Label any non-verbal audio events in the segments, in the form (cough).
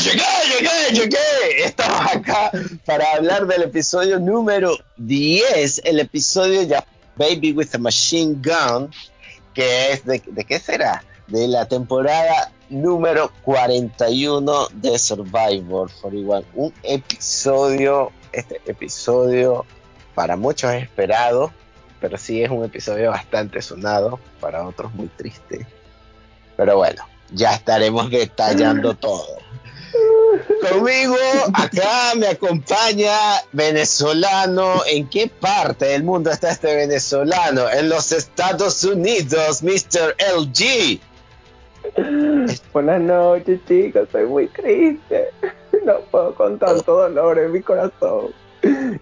llegué, llegué, llegué. Estamos acá para hablar del episodio número 10, el episodio ya Baby with a Machine Gun, que es de, ¿de qué será? De la temporada número 41 de Survivor 41. Un episodio, este episodio para muchos esperado, pero sí es un episodio bastante sonado, para otros muy triste. Pero bueno, ya estaremos detallando (laughs) todo. Conmigo acá me acompaña venezolano. ¿En qué parte del mundo está este venezolano? En los Estados Unidos, Mr. LG. (laughs) Buenas noches, chicos. Estoy muy triste. No puedo con tanto dolor en mi corazón.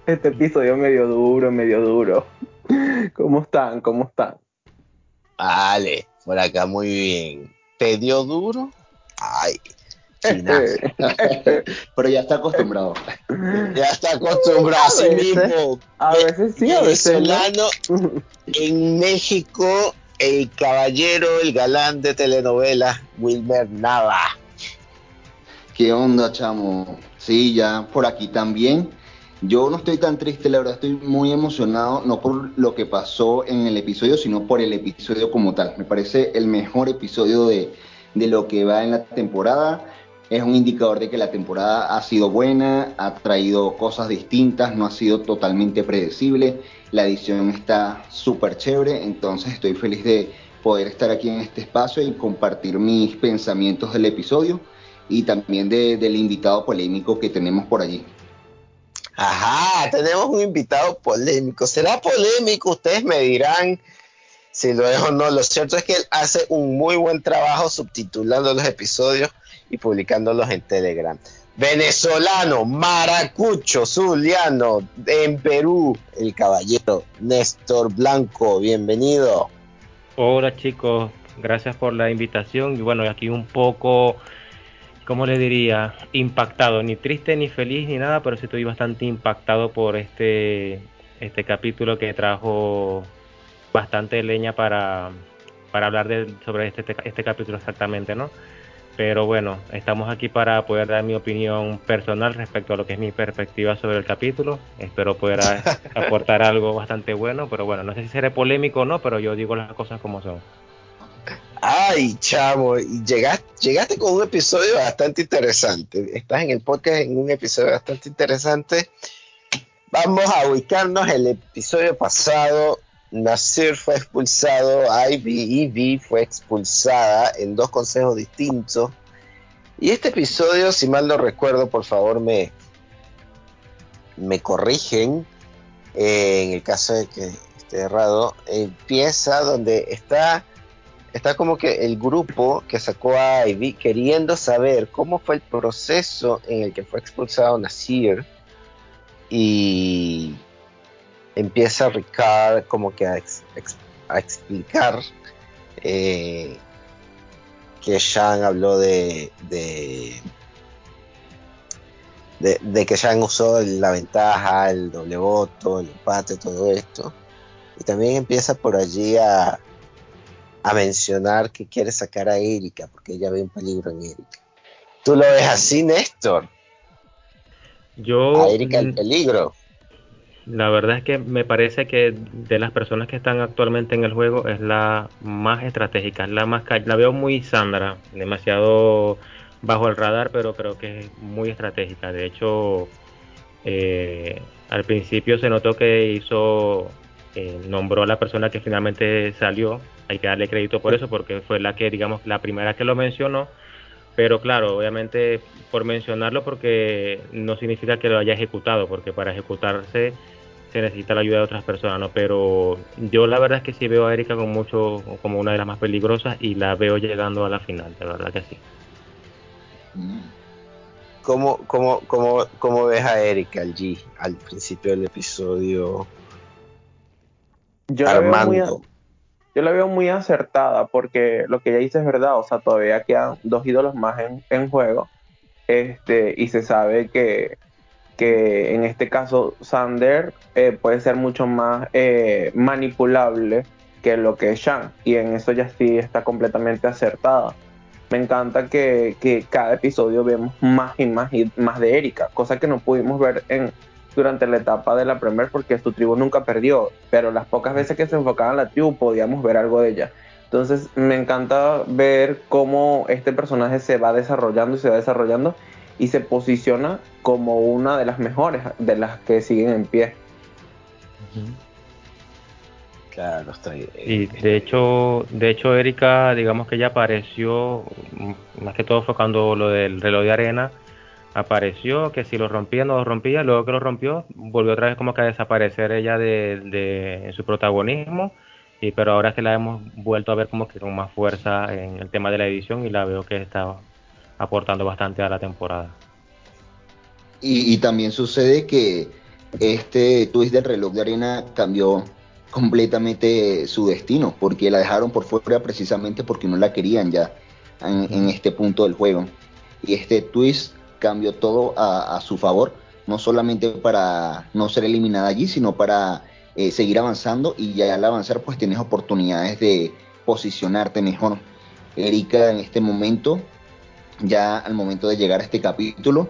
Este episodio medio duro, medio duro. ¿Cómo están? ¿Cómo están? Vale, por acá muy bien. ¿Te dio duro? Ay, (laughs) Pero ya está acostumbrado. Ya está acostumbrado a sí mismo. A veces sí, a veces Venezolano (laughs) en México, el caballero, el galán de telenovela, Wilmer Nava. ¿Qué onda, chamo? Sí, ya por aquí también. Yo no estoy tan triste, la verdad estoy muy emocionado, no por lo que pasó en el episodio, sino por el episodio como tal. Me parece el mejor episodio de, de lo que va en la temporada. Es un indicador de que la temporada ha sido buena, ha traído cosas distintas, no ha sido totalmente predecible. La edición está súper chévere, entonces estoy feliz de poder estar aquí en este espacio y compartir mis pensamientos del episodio y también de, del invitado polémico que tenemos por allí. Ajá, tenemos un invitado polémico. ¿Será polémico? Ustedes me dirán si lo es o no. Lo cierto es que él hace un muy buen trabajo subtitulando los episodios y publicándolos en Telegram. Venezolano, maracucho, zuliano, en Perú, el caballero Néstor Blanco, bienvenido. Hola chicos, gracias por la invitación y bueno, aquí un poco ¿cómo le diría? Impactado, ni triste ni feliz ni nada, pero sí estoy bastante impactado por este, este capítulo que trajo bastante leña para, para hablar de, sobre este, este capítulo exactamente, ¿no? Pero bueno, estamos aquí para poder dar mi opinión personal respecto a lo que es mi perspectiva sobre el capítulo. Espero poder (laughs) aportar algo bastante bueno, pero bueno, no sé si seré polémico o no, pero yo digo las cosas como son. Ay, chamo, y llegaste, llegaste con un episodio bastante interesante. Estás en el podcast en un episodio bastante interesante. Vamos a ubicarnos. El episodio pasado, Nasir fue expulsado, Ivy Ivy fue expulsada en dos consejos distintos. Y este episodio, si mal no recuerdo, por favor me, me corrigen. Eh, en el caso de que esté errado, empieza donde está está como que el grupo que sacó a Ivy queriendo saber cómo fue el proceso en el que fue expulsado Nasir y empieza Ricard como que a, explicar eh, que Sean habló de, de, de, que Sean usó la ventaja, el doble voto, el empate, todo esto. Y también empieza por allí a, a mencionar que quiere sacar a Erika porque ella ve un peligro en Erika. ¿Tú lo ves así, Néstor? Yo. A Erika el peligro. La verdad es que me parece que de las personas que están actualmente en el juego es la más estratégica, la más la veo muy Sandra, demasiado bajo el radar, pero creo que es muy estratégica. De hecho, eh, al principio se notó que hizo, eh, nombró a la persona que finalmente salió hay que darle crédito por eso, porque fue la que, digamos, la primera que lo mencionó. Pero claro, obviamente por mencionarlo porque no significa que lo haya ejecutado, porque para ejecutarse se necesita la ayuda de otras personas, ¿no? Pero yo la verdad es que sí veo a Erika como mucho, como una de las más peligrosas y la veo llegando a la final, de verdad que sí. ¿Cómo, cómo, cómo, cómo ves a Erika al G al principio del episodio? Yo Armando yo la veo muy acertada porque lo que ella dice es verdad, o sea, todavía quedan dos ídolos más en, juego. Este, y se sabe que, que en este caso Sander eh, puede ser mucho más eh, manipulable que lo que es Shang. Y en eso ya sí está completamente acertada. me encanta que, que, cada episodio vemos más y más y más de Erika, cosa que no pudimos ver en, durante la etapa de la Premier porque su tribu nunca perdió, pero las pocas veces que se enfocaba en la tribu podíamos ver algo de ella. Entonces me encanta ver cómo este personaje se va desarrollando y se va desarrollando y se posiciona como una de las mejores, de las que siguen en pie. Claro, estoy. Y de hecho, de hecho, Erika, digamos que ya apareció, mm, más que todo enfocando lo del reloj de arena, apareció que si lo rompía no lo rompía, luego que lo rompió, volvió otra vez como que a desaparecer ella de, de su protagonismo, y pero ahora es que la hemos vuelto a ver como que con más fuerza en el tema de la edición y la veo que está aportando bastante a la temporada. Y, y también sucede que este twist del reloj de arena cambió completamente su destino, porque la dejaron por fuera precisamente porque no la querían ya en, este punto del juego. Y este twist cambió todo a, su favor, no solamente para no ser eliminada allí, sino para eh, seguir avanzando y ya al avanzar pues tienes oportunidades de posicionarte mejor. Erika en este momento, ya al momento de llegar a este capítulo,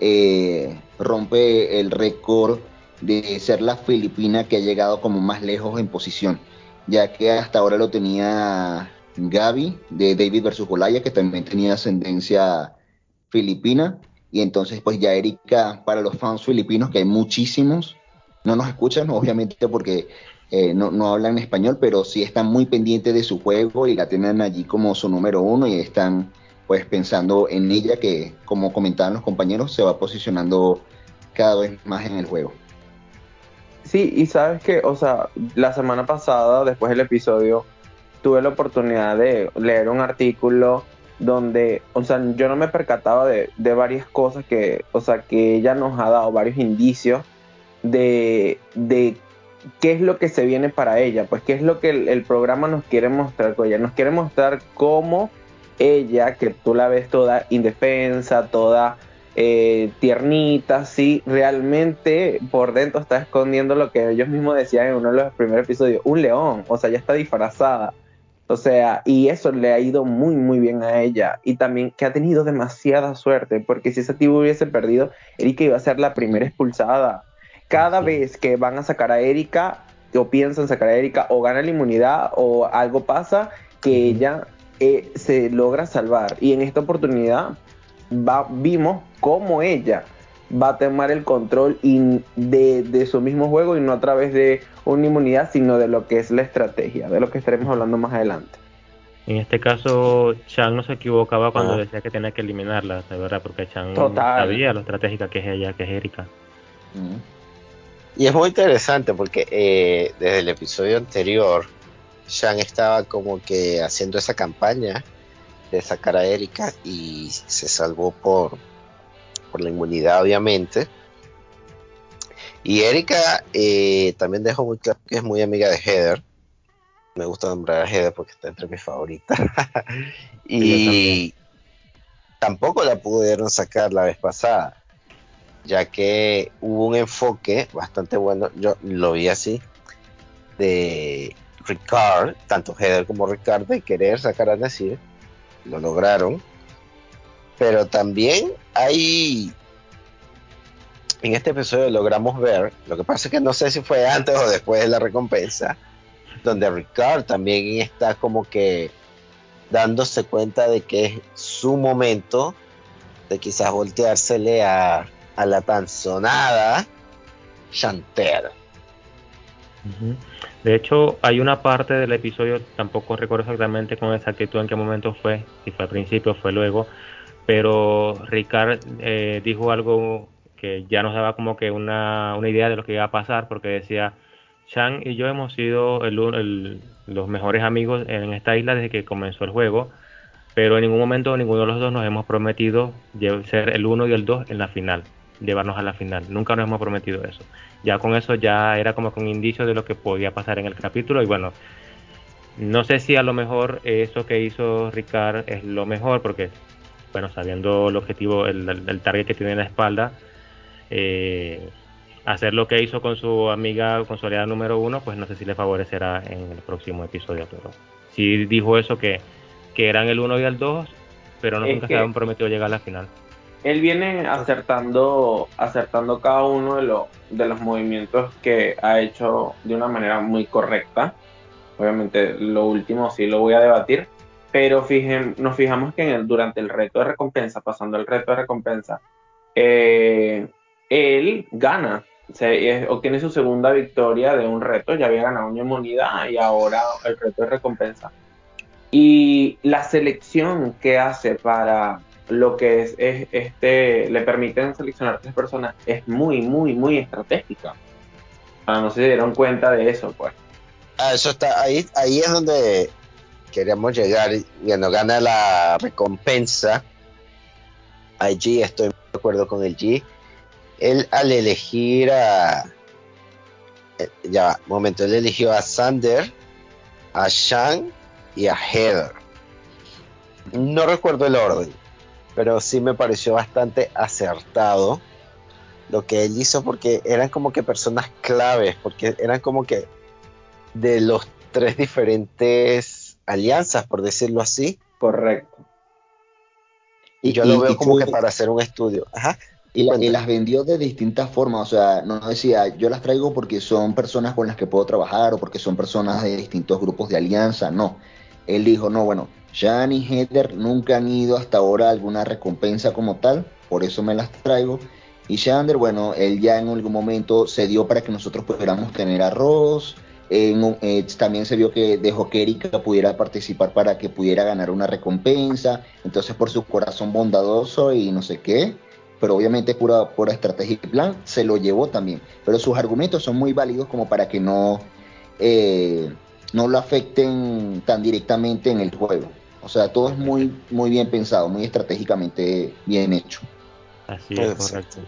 eh, rompe el récord de ser la filipina que ha llegado como más lejos en posición, ya que hasta ahora lo tenía Gaby de David versus Golaya, que también tenía ascendencia filipina, y entonces pues ya Erika, para los fans filipinos, que hay muchísimos, no nos escuchan (laughs) obviamente porque eh, no, no, hablan español, pero sí están muy pendientes de su juego y la tienen allí como su número uno y están pues pensando en ella que como comentaban los compañeros se va posicionando cada vez más en el juego. Sí, y sabes que, o sea, la semana pasada, después del episodio, tuve la oportunidad de leer un artículo donde, o sea, yo no me percataba de, varias cosas que, o sea, que ella nos ha dado varios indicios de, de qué es lo que se viene para ella, pues qué es lo que el, programa nos quiere mostrar con ella. Nos quiere mostrar cómo ella, que tú la ves toda indefensa, toda eh, tiernita, sí, realmente por dentro está escondiendo lo que ellos mismos decían en uno de los primeros episodios, un león, o sea, ya está disfrazada. O sea, y eso le ha ido muy, muy bien a ella. Y también que ha tenido demasiada suerte, porque si ese tipo hubiese perdido, Erika iba a ser la primera expulsada. Cada vez que van a sacar a Erika, o piensan sacar a Erika, o gana la inmunidad, o algo pasa, que ella eh, se logra salvar. Y en esta oportunidad vimos cómo ella va a tomar el control de, su mismo juego y no a través de una inmunidad, sino de lo que es la estrategia, de lo que estaremos hablando más adelante. En este caso, Chang no se equivocaba cuando ah. decía que tenía que eliminarla, ¿verdad? Porque Chang sabía lo estratégica que es ella, que es Erika. Y es muy interesante porque eh, desde el episodio anterior, Chang estaba como que haciendo esa campaña de sacar a Erika y se salvó por, por la inmunidad, obviamente. Y Erika eh, también dejó muy claro que es muy amiga de Heather. Me gusta nombrar a Heather porque está entre mis favoritas. (laughs) y tampoco la pudieron sacar la vez pasada, ya que hubo un enfoque bastante bueno, yo lo vi así, de Ricard, tanto Heather como Ricard, de querer sacar a Nasir lo lograron. Pero también hay. En este episodio logramos ver, lo que pasa es que no sé si fue antes o después de la recompensa, donde Ricard también está como que dándose cuenta de que es su momento de quizás volteársele a, a la tan sonada Chanter. De hecho, hay una parte del episodio, tampoco recuerdo exactamente con exactitud en qué momento fue, si fue al principio o fue luego, pero Ricard eh, dijo algo que ya nos daba como que una, idea de lo que iba a pasar, porque decía, Chang y yo hemos sido los mejores amigos en esta isla desde que comenzó el juego, pero en ningún momento ninguno de los dos nos hemos prometido ser el uno y el dos en la final, llevarnos a la final. Nunca nos hemos prometido eso ya con eso ya era como un indicio de lo que podía pasar en el capítulo y bueno, no sé si a lo mejor eso que hizo Ricard es lo mejor porque, bueno, sabiendo el objetivo, el, target que tiene en la espalda, eh, hacer lo que hizo con su amiga, con su aliada número uno, pues no sé si le favorecerá en el próximo episodio, pero si dijo eso que, que eran el uno y el dos, pero no nunca que- se habían prometido llegar a la final. Él viene acertando, acertando cada uno de, los de los movimientos que ha hecho de una manera muy correcta. Obviamente, lo último sí lo voy a debatir, pero fijen, nos fijamos que en el- durante el reto de recompensa, pasando el reto de recompensa, eh, él gana, se, eh, obtiene su segunda victoria de un reto, ya había ganado una inmunidad y ahora el reto de recompensa. Y la selección que hace para lo que es, es, este, le permiten seleccionar tres personas es muy, muy, muy estratégica. Ah, no se dieron cuenta de eso, pues. Ah, eso está ahí, ahí es donde queríamos llegar. y, Bueno, gana la recompensa. IG, estoy de acuerdo con el G. Él al elegir a. eh, Ya, momento, él eligió a Sander, a Shang y a Heather. No recuerdo el orden, pero sí me pareció bastante acertado lo que él hizo porque eran como que personas claves, porque eran como que de los tres diferentes alianzas, por decirlo así. Correcto. Y yo Y- lo y- veo y como tú- que para hacer un estudio. Ajá. Y, la- y las vendió de distintas formas, o sea, no decía, yo las traigo porque son personas con las que puedo trabajar o porque son personas de distintos grupos de alianza, no. Él dijo, no, bueno, Jan y Heather nunca han ido hasta ahora a alguna recompensa como tal, por eso me las traigo. Y Shander, bueno, él ya en algún momento se dio para que nosotros pudiéramos tener arroz. Eh, también se vio que dejó que Erika pudiera participar para que pudiera ganar una recompensa. Entonces, por su corazón bondadoso y no sé qué, pero obviamente pura, pura estrategia y plan, se lo llevó también. Pero sus argumentos son muy válidos como para que no, eh, no lo afecten tan directamente en el juego. O sea, todo es muy, muy bien pensado, muy estratégicamente bien hecho. Así es, Exacto. correcto.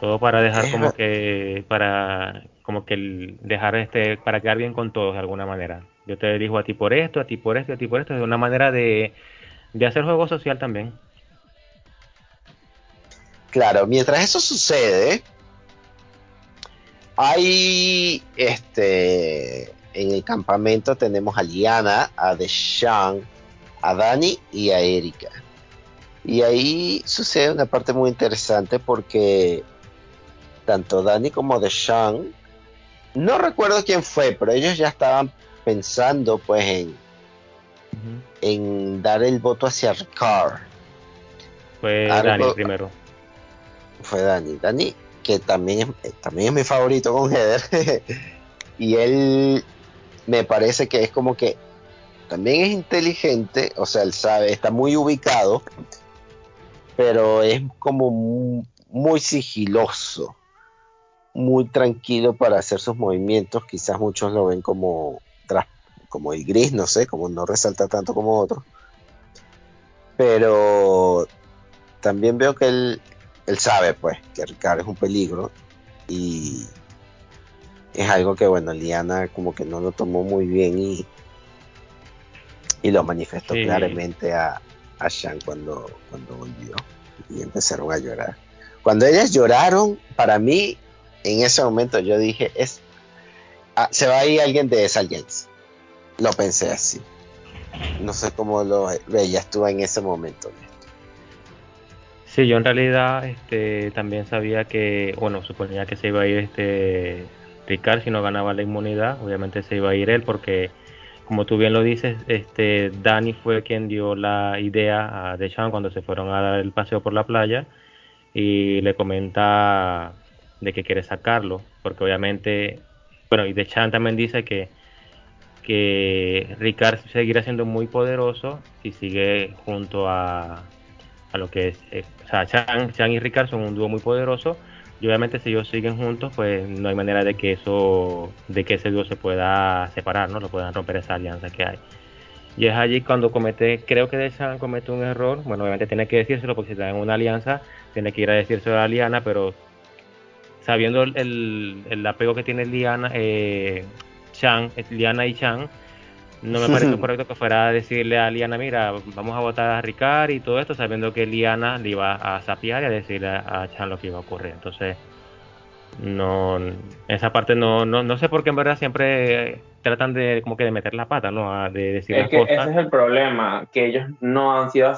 Todo para dejar Es como que, para, como que el- dejar este, para quedar bien con todos de alguna manera. Yo te dirijo a ti por esto, a ti por esto, a ti por esto, de una manera de, de hacer juego social también. Claro, mientras eso sucede, hay este en el campamento tenemos a Liana, a Deshaun, a Dani y a Erika. Y ahí sucede una parte muy interesante porque tanto Dani como Deshaun, no recuerdo quién fue, pero ellos ya estaban pensando pues en, en dar el voto hacia Ricard. Fue Algo- Dani primero. fue Dani. Dani, que también es, eh, también es mi favorito con Heather. (laughs) y él me parece que es como que también es inteligente, o sea, él sabe, está muy ubicado, pero es como mu- muy, sigiloso, muy tranquilo para hacer sus movimientos. Quizás muchos lo ven como, como el gris, no sé, como no resalta tanto como otros. Pero también veo que él, él sabe pues que Ricardo es un peligro y es algo que bueno Liana como que no lo tomó muy bien y y lo manifestó Sí. claramente a, a Shan cuando, cuando volvió y empezaron a llorar. Cuando ellas lloraron para mí en ese momento yo dije es ah, se va a ir alguien de esa alianza lo pensé así. No sé cómo lo veías tú en ese momento. Sí, yo en realidad este, también sabía que, bueno, suponía que se iba a ir este Ricard si no ganaba la inmunidad, obviamente se iba a ir él porque, como tú bien lo dices, este Dani fue quien dio la idea a Deshaun cuando se fueron a dar el paseo por la playa y le comenta de que quiere sacarlo, porque obviamente, bueno, y Deshaun también dice que que Ricard seguirá siendo muy poderoso si sigue junto a, a lo que es, eh, o sea, Chan, Chan y Ricard son un dúo muy poderoso y obviamente si ellos siguen juntos, pues no hay manera de que eso, de que ese dúo se pueda separar, ¿no? Lo puedan romper esa alianza que hay. Y es allí cuando comete, creo que de Chan comete un error, bueno, obviamente tiene que decírselo porque si está en una alianza, tiene que ir a decírselo a Liana, pero sabiendo el, el, apego que tiene Liana, eh, Chan, Liana y Chan, no me parece (laughs) correcto que fuera a decirle a Liana, mira, vamos a votar a Ricard y todo esto, sabiendo que Liana le iba a sapear y a decirle a Chan lo que iba a ocurrir. Entonces, no, esa parte no, no, no sé por qué en verdad siempre tratan de como que de meter la pata, ¿no? de decir es que ese es el problema, que ellos no han sido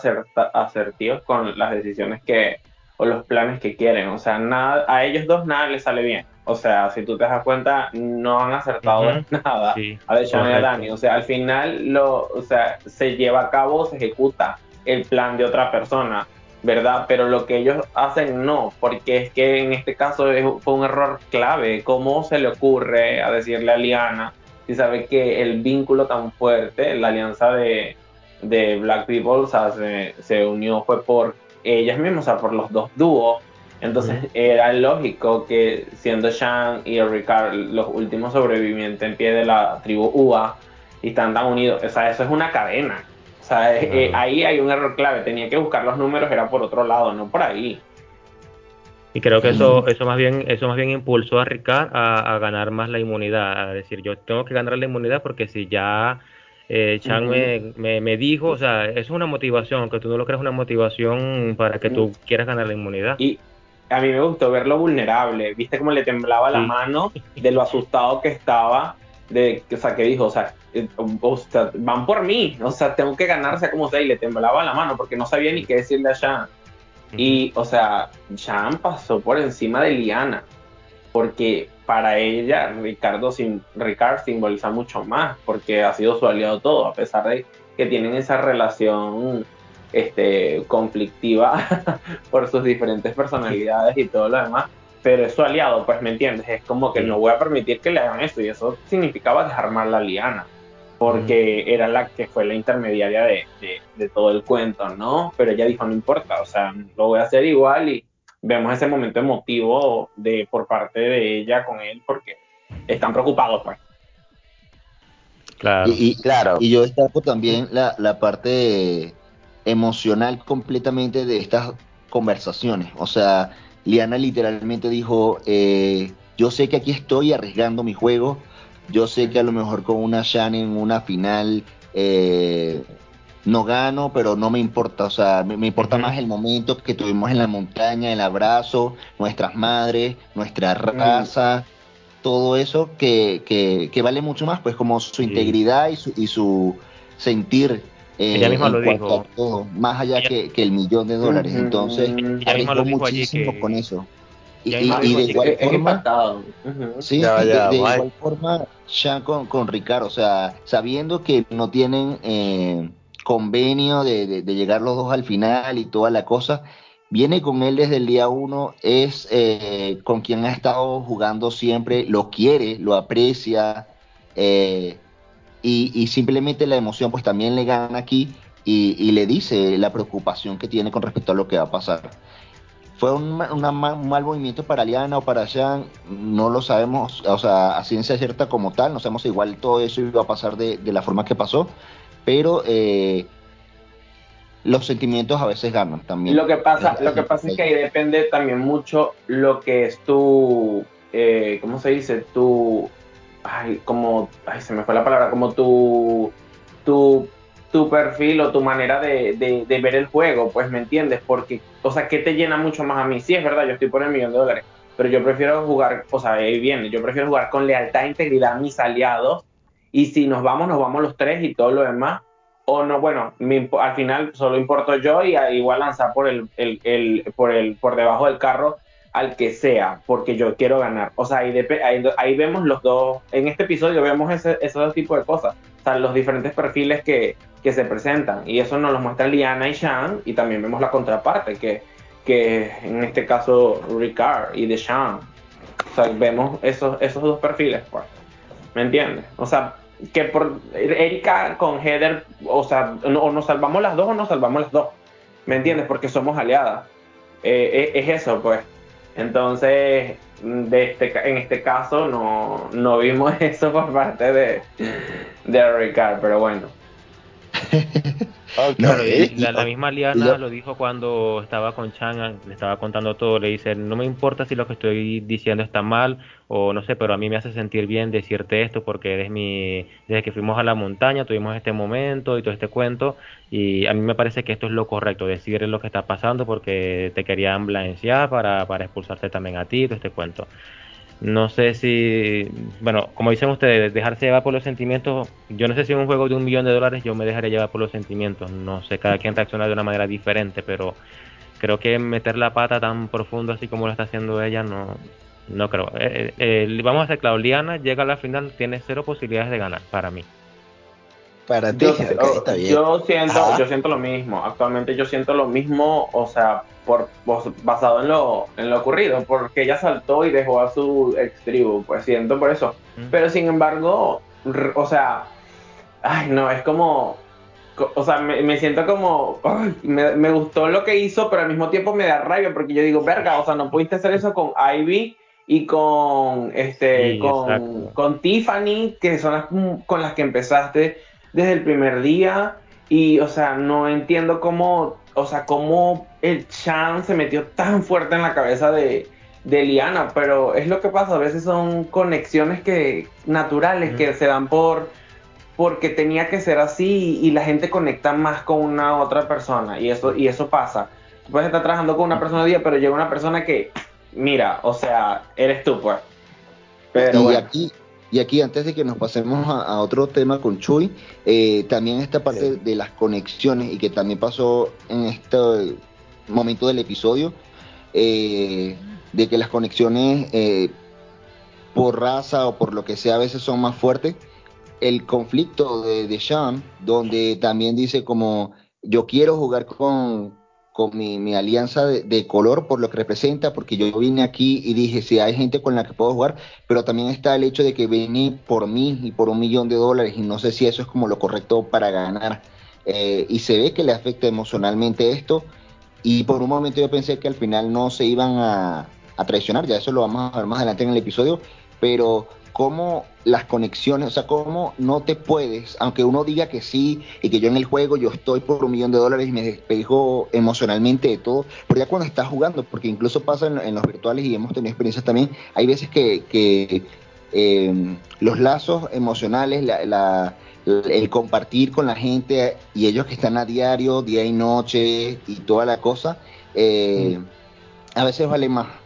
asertivos con las decisiones que o los planes que quieren, o sea, nada, a ellos dos nada les sale bien. O sea, si tú te das cuenta, no han acertado nada a Deshaun y a Dani. O sea, al final lo, o sea, se lleva a cabo, se ejecuta el plan de otra persona, ¿verdad? Pero lo que ellos hacen no, porque es que en este caso fue un error clave. ¿Cómo se le ocurre a decirle a Liana si sabe que el vínculo tan fuerte, la alianza de, de Black People, o sea, se, se unió fue por ellas mismas, o sea, por los dos dúos entonces era lógico que siendo Sean y Ricard los últimos sobrevivientes en pie de la tribu UA y están tan unidos, o sea, eso es una cadena. O sea, eh, ahí hay un error clave, tenía que buscar los números, era por otro lado, no por ahí. Y creo que eso, eso más bien, eso más bien impulsó a Ricard a, ganar más la inmunidad, a decir yo tengo que ganar la inmunidad porque si ya eh, Chan me, me, dijo, o sea, es una motivación, aunque tú no lo creas una motivación para que tú quieras ganar la inmunidad. Y, a mí me gustó verlo vulnerable, viste cómo le temblaba la mano de lo asustado que estaba, de, o sea, que dijo, o sea, eh, van por mí, o sea, tengo que ganar, sea como sea, y le temblaba la mano porque no sabía ni qué decirle a Sean. Y, o sea, Sean pasó por encima de Liana, porque para ella Ricardo, Ricardo simboliza mucho más, porque ha sido su aliado todo, a pesar de que tienen esa relación este, conflictiva (laughs) por sus diferentes personalidades y todo lo demás, pero es su aliado, pues me entiendes, es como que no voy a permitir que le hagan esto y eso significaba desarmar la liana, porque era la que fue la intermediaria de, de, todo el cuento, ¿no? Pero ella dijo, no importa, o sea, lo voy a hacer igual y vemos ese momento emotivo de por parte de ella con él porque están preocupados, pues. Claro. Y, claro. y yo destaco también la, la parte emocional completamente de estas conversaciones. O sea, Liana literalmente dijo, eh, yo sé que aquí estoy arriesgando mi juego, yo sé que a lo mejor con una Shan en una final eh, no gano, pero no me importa, o sea, me, importa más el momento que tuvimos en la montaña, el abrazo, nuestras madres, nuestra raza, todo eso que, que, vale mucho más, pues como su integridad y su, y su sentir ella misma lo dijo. más allá que, el millón de dólares. Entonces, ella muchísimo con eso. Y, de igual forma, sí, de, igual forma, ya con, con Ricardo, o sea, sabiendo que no tienen eh, convenio de, llegar los dos al final y toda la cosa, viene con él desde el día uno, es eh, con quien ha estado jugando siempre, lo quiere, lo aprecia, eh, y, simplemente la emoción pues también le gana aquí y, le dice la preocupación que tiene con respecto a lo que va a pasar. ¿Fue un, mal movimiento para Liana o para Sean? No lo sabemos, o sea, a ciencia cierta como tal, no sabemos igual todo eso iba a pasar de, la forma que pasó, pero eh, los sentimientos a veces ganan también. Lo que pasa, lo que pasa es que ahí depende también mucho lo que es tu, eh, ¿cómo se dice? Tu ay, como, se me fue la palabra, como tu, tu, tu perfil o tu manera de, de, ver el juego, pues me entiendes, porque, o sea, ¿qué te llena mucho más a mí? Sí, es verdad, yo estoy por el millón de dólares, pero yo prefiero jugar, o sea, ahí viene, yo prefiero jugar con lealtad e integridad a mis aliados, y si nos vamos, nos vamos los tres y todo lo demás, o no, bueno, al final solo importo yo y igual lanzar por el, el, el, por el, por debajo del carro al que sea, porque yo quiero ganar. O sea, ahí, ahí, vemos los dos, en este episodio vemos ese, esos tipos de cosas, o sea, los diferentes perfiles que, que se presentan, y eso nos lo muestra Liana y Sean, y también vemos la contraparte, que, que en este caso Ricard y de Sean. O sea, vemos esos, esos dos perfiles, pues. ¿Me entiendes? O sea, que por Erika con Heather, o sea, o nos salvamos las dos o nos salvamos las dos. ¿Me entiendes? Porque somos aliadas. Eh, es, es eso, pues. Entonces, de este, en este caso no, no vimos (laughs) eso por parte de, de Ricard, pero bueno. (laughs) la, misma Liana lo dijo cuando estaba con Chang, le estaba contando todo, le dice, no me importa si lo que estoy diciendo está mal o no sé, pero a mí me hace sentir bien decirte esto porque eres mi, desde que fuimos a la montaña tuvimos este momento y todo este cuento y a mí me parece que esto es lo correcto, decir lo que está pasando porque te querían blanquear para, para expulsarte también a ti, todo este cuento. No sé si, bueno, como dicen ustedes, dejarse llevar por los sentimientos. Yo no sé si en un juego de un millón de dólares yo me dejaría llevar por los sentimientos. No sé, cada quien reacciona de una manera diferente, pero creo que meter la pata tan profundo así como lo está haciendo ella, no, no creo. Eh, eh, eh, vamos a hacer claro, Liana llega a la final, tiene cero posibilidades de ganar, para mí. Para ti, yo, yo siento, yo siento lo mismo. Actualmente yo siento lo mismo, o sea, por, basado en lo, en lo ocurrido, porque ella saltó y dejó a su ex tribu, pues siento por eso. Pero sin embargo, o sea, ay, no, es como, o sea, me, siento como, me, gustó lo que hizo, pero al mismo tiempo me da rabia, porque yo digo, verga, o sea, no pudiste hacer eso con Ivy y con, este, con, con Tiffany, que son las con las que empezaste desde el primer día. Y, o sea, no entiendo cómo, o sea, cómo el Chan se metió tan fuerte en la cabeza de, de Liana, pero es lo que pasa, a veces son conexiones que naturales que se dan por porque tenía que ser así y la gente conecta más con una otra persona y eso y eso pasa. Tú puedes estar trabajando con una persona día, pero llega una persona que mira, o sea, eres tú pues. Pero y aquí y aquí, antes de que nos pasemos a, otro tema con Chuy, eh, también esta parte de las conexiones y que también pasó en este momento del episodio, eh, de que las conexiones eh, por raza o por lo que sea a veces son más fuertes. El conflicto de, de Sean, donde también dice como yo quiero jugar con, con mi, alianza de, color por lo que representa, porque yo vine aquí y dije, si hay gente con la que puedo jugar, pero también está el hecho de que vine por mí y por un millón de dólares y no sé si eso es como lo correcto para ganar. Eh, y se ve que le afecta emocionalmente esto y por un momento yo pensé que al final no se iban a, a traicionar, ya eso lo vamos a ver más adelante en el episodio, pero cómo las conexiones, o sea, cómo no te puedes, aunque uno diga que sí y que yo en el juego yo estoy por un millón de dólares y me despejo emocionalmente de todo, pero ya cuando estás jugando, porque incluso pasa en, los virtuales y hemos tenido experiencias también, hay veces que, em, los lazos emocionales, el compartir con la gente y ellos que están a diario, día y noche y toda la cosa, eh, a veces vale más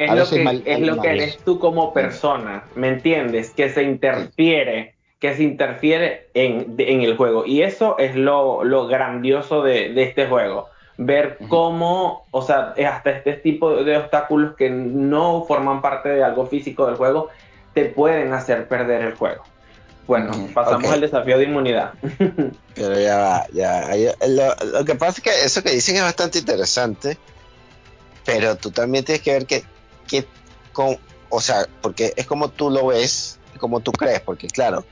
es lo que, es lo que eres tú como persona, ¿me entiendes? Que se interfiere, que se interfiere en, el juego. Y eso es lo, grandioso de, este juego. Ver cómo, o sea, hasta este tipo de obstáculos que no forman parte de algo físico del juego, te pueden hacer perder el juego. Bueno, pasamos al desafío de inmunidad. (laughs) Pero ya va, ya. Lo, lo que pasa es que eso que dicen es bastante interesante, pero tú también tienes que ver que que con, o sea, porque es como tú lo ves, como tú crees, porque claro,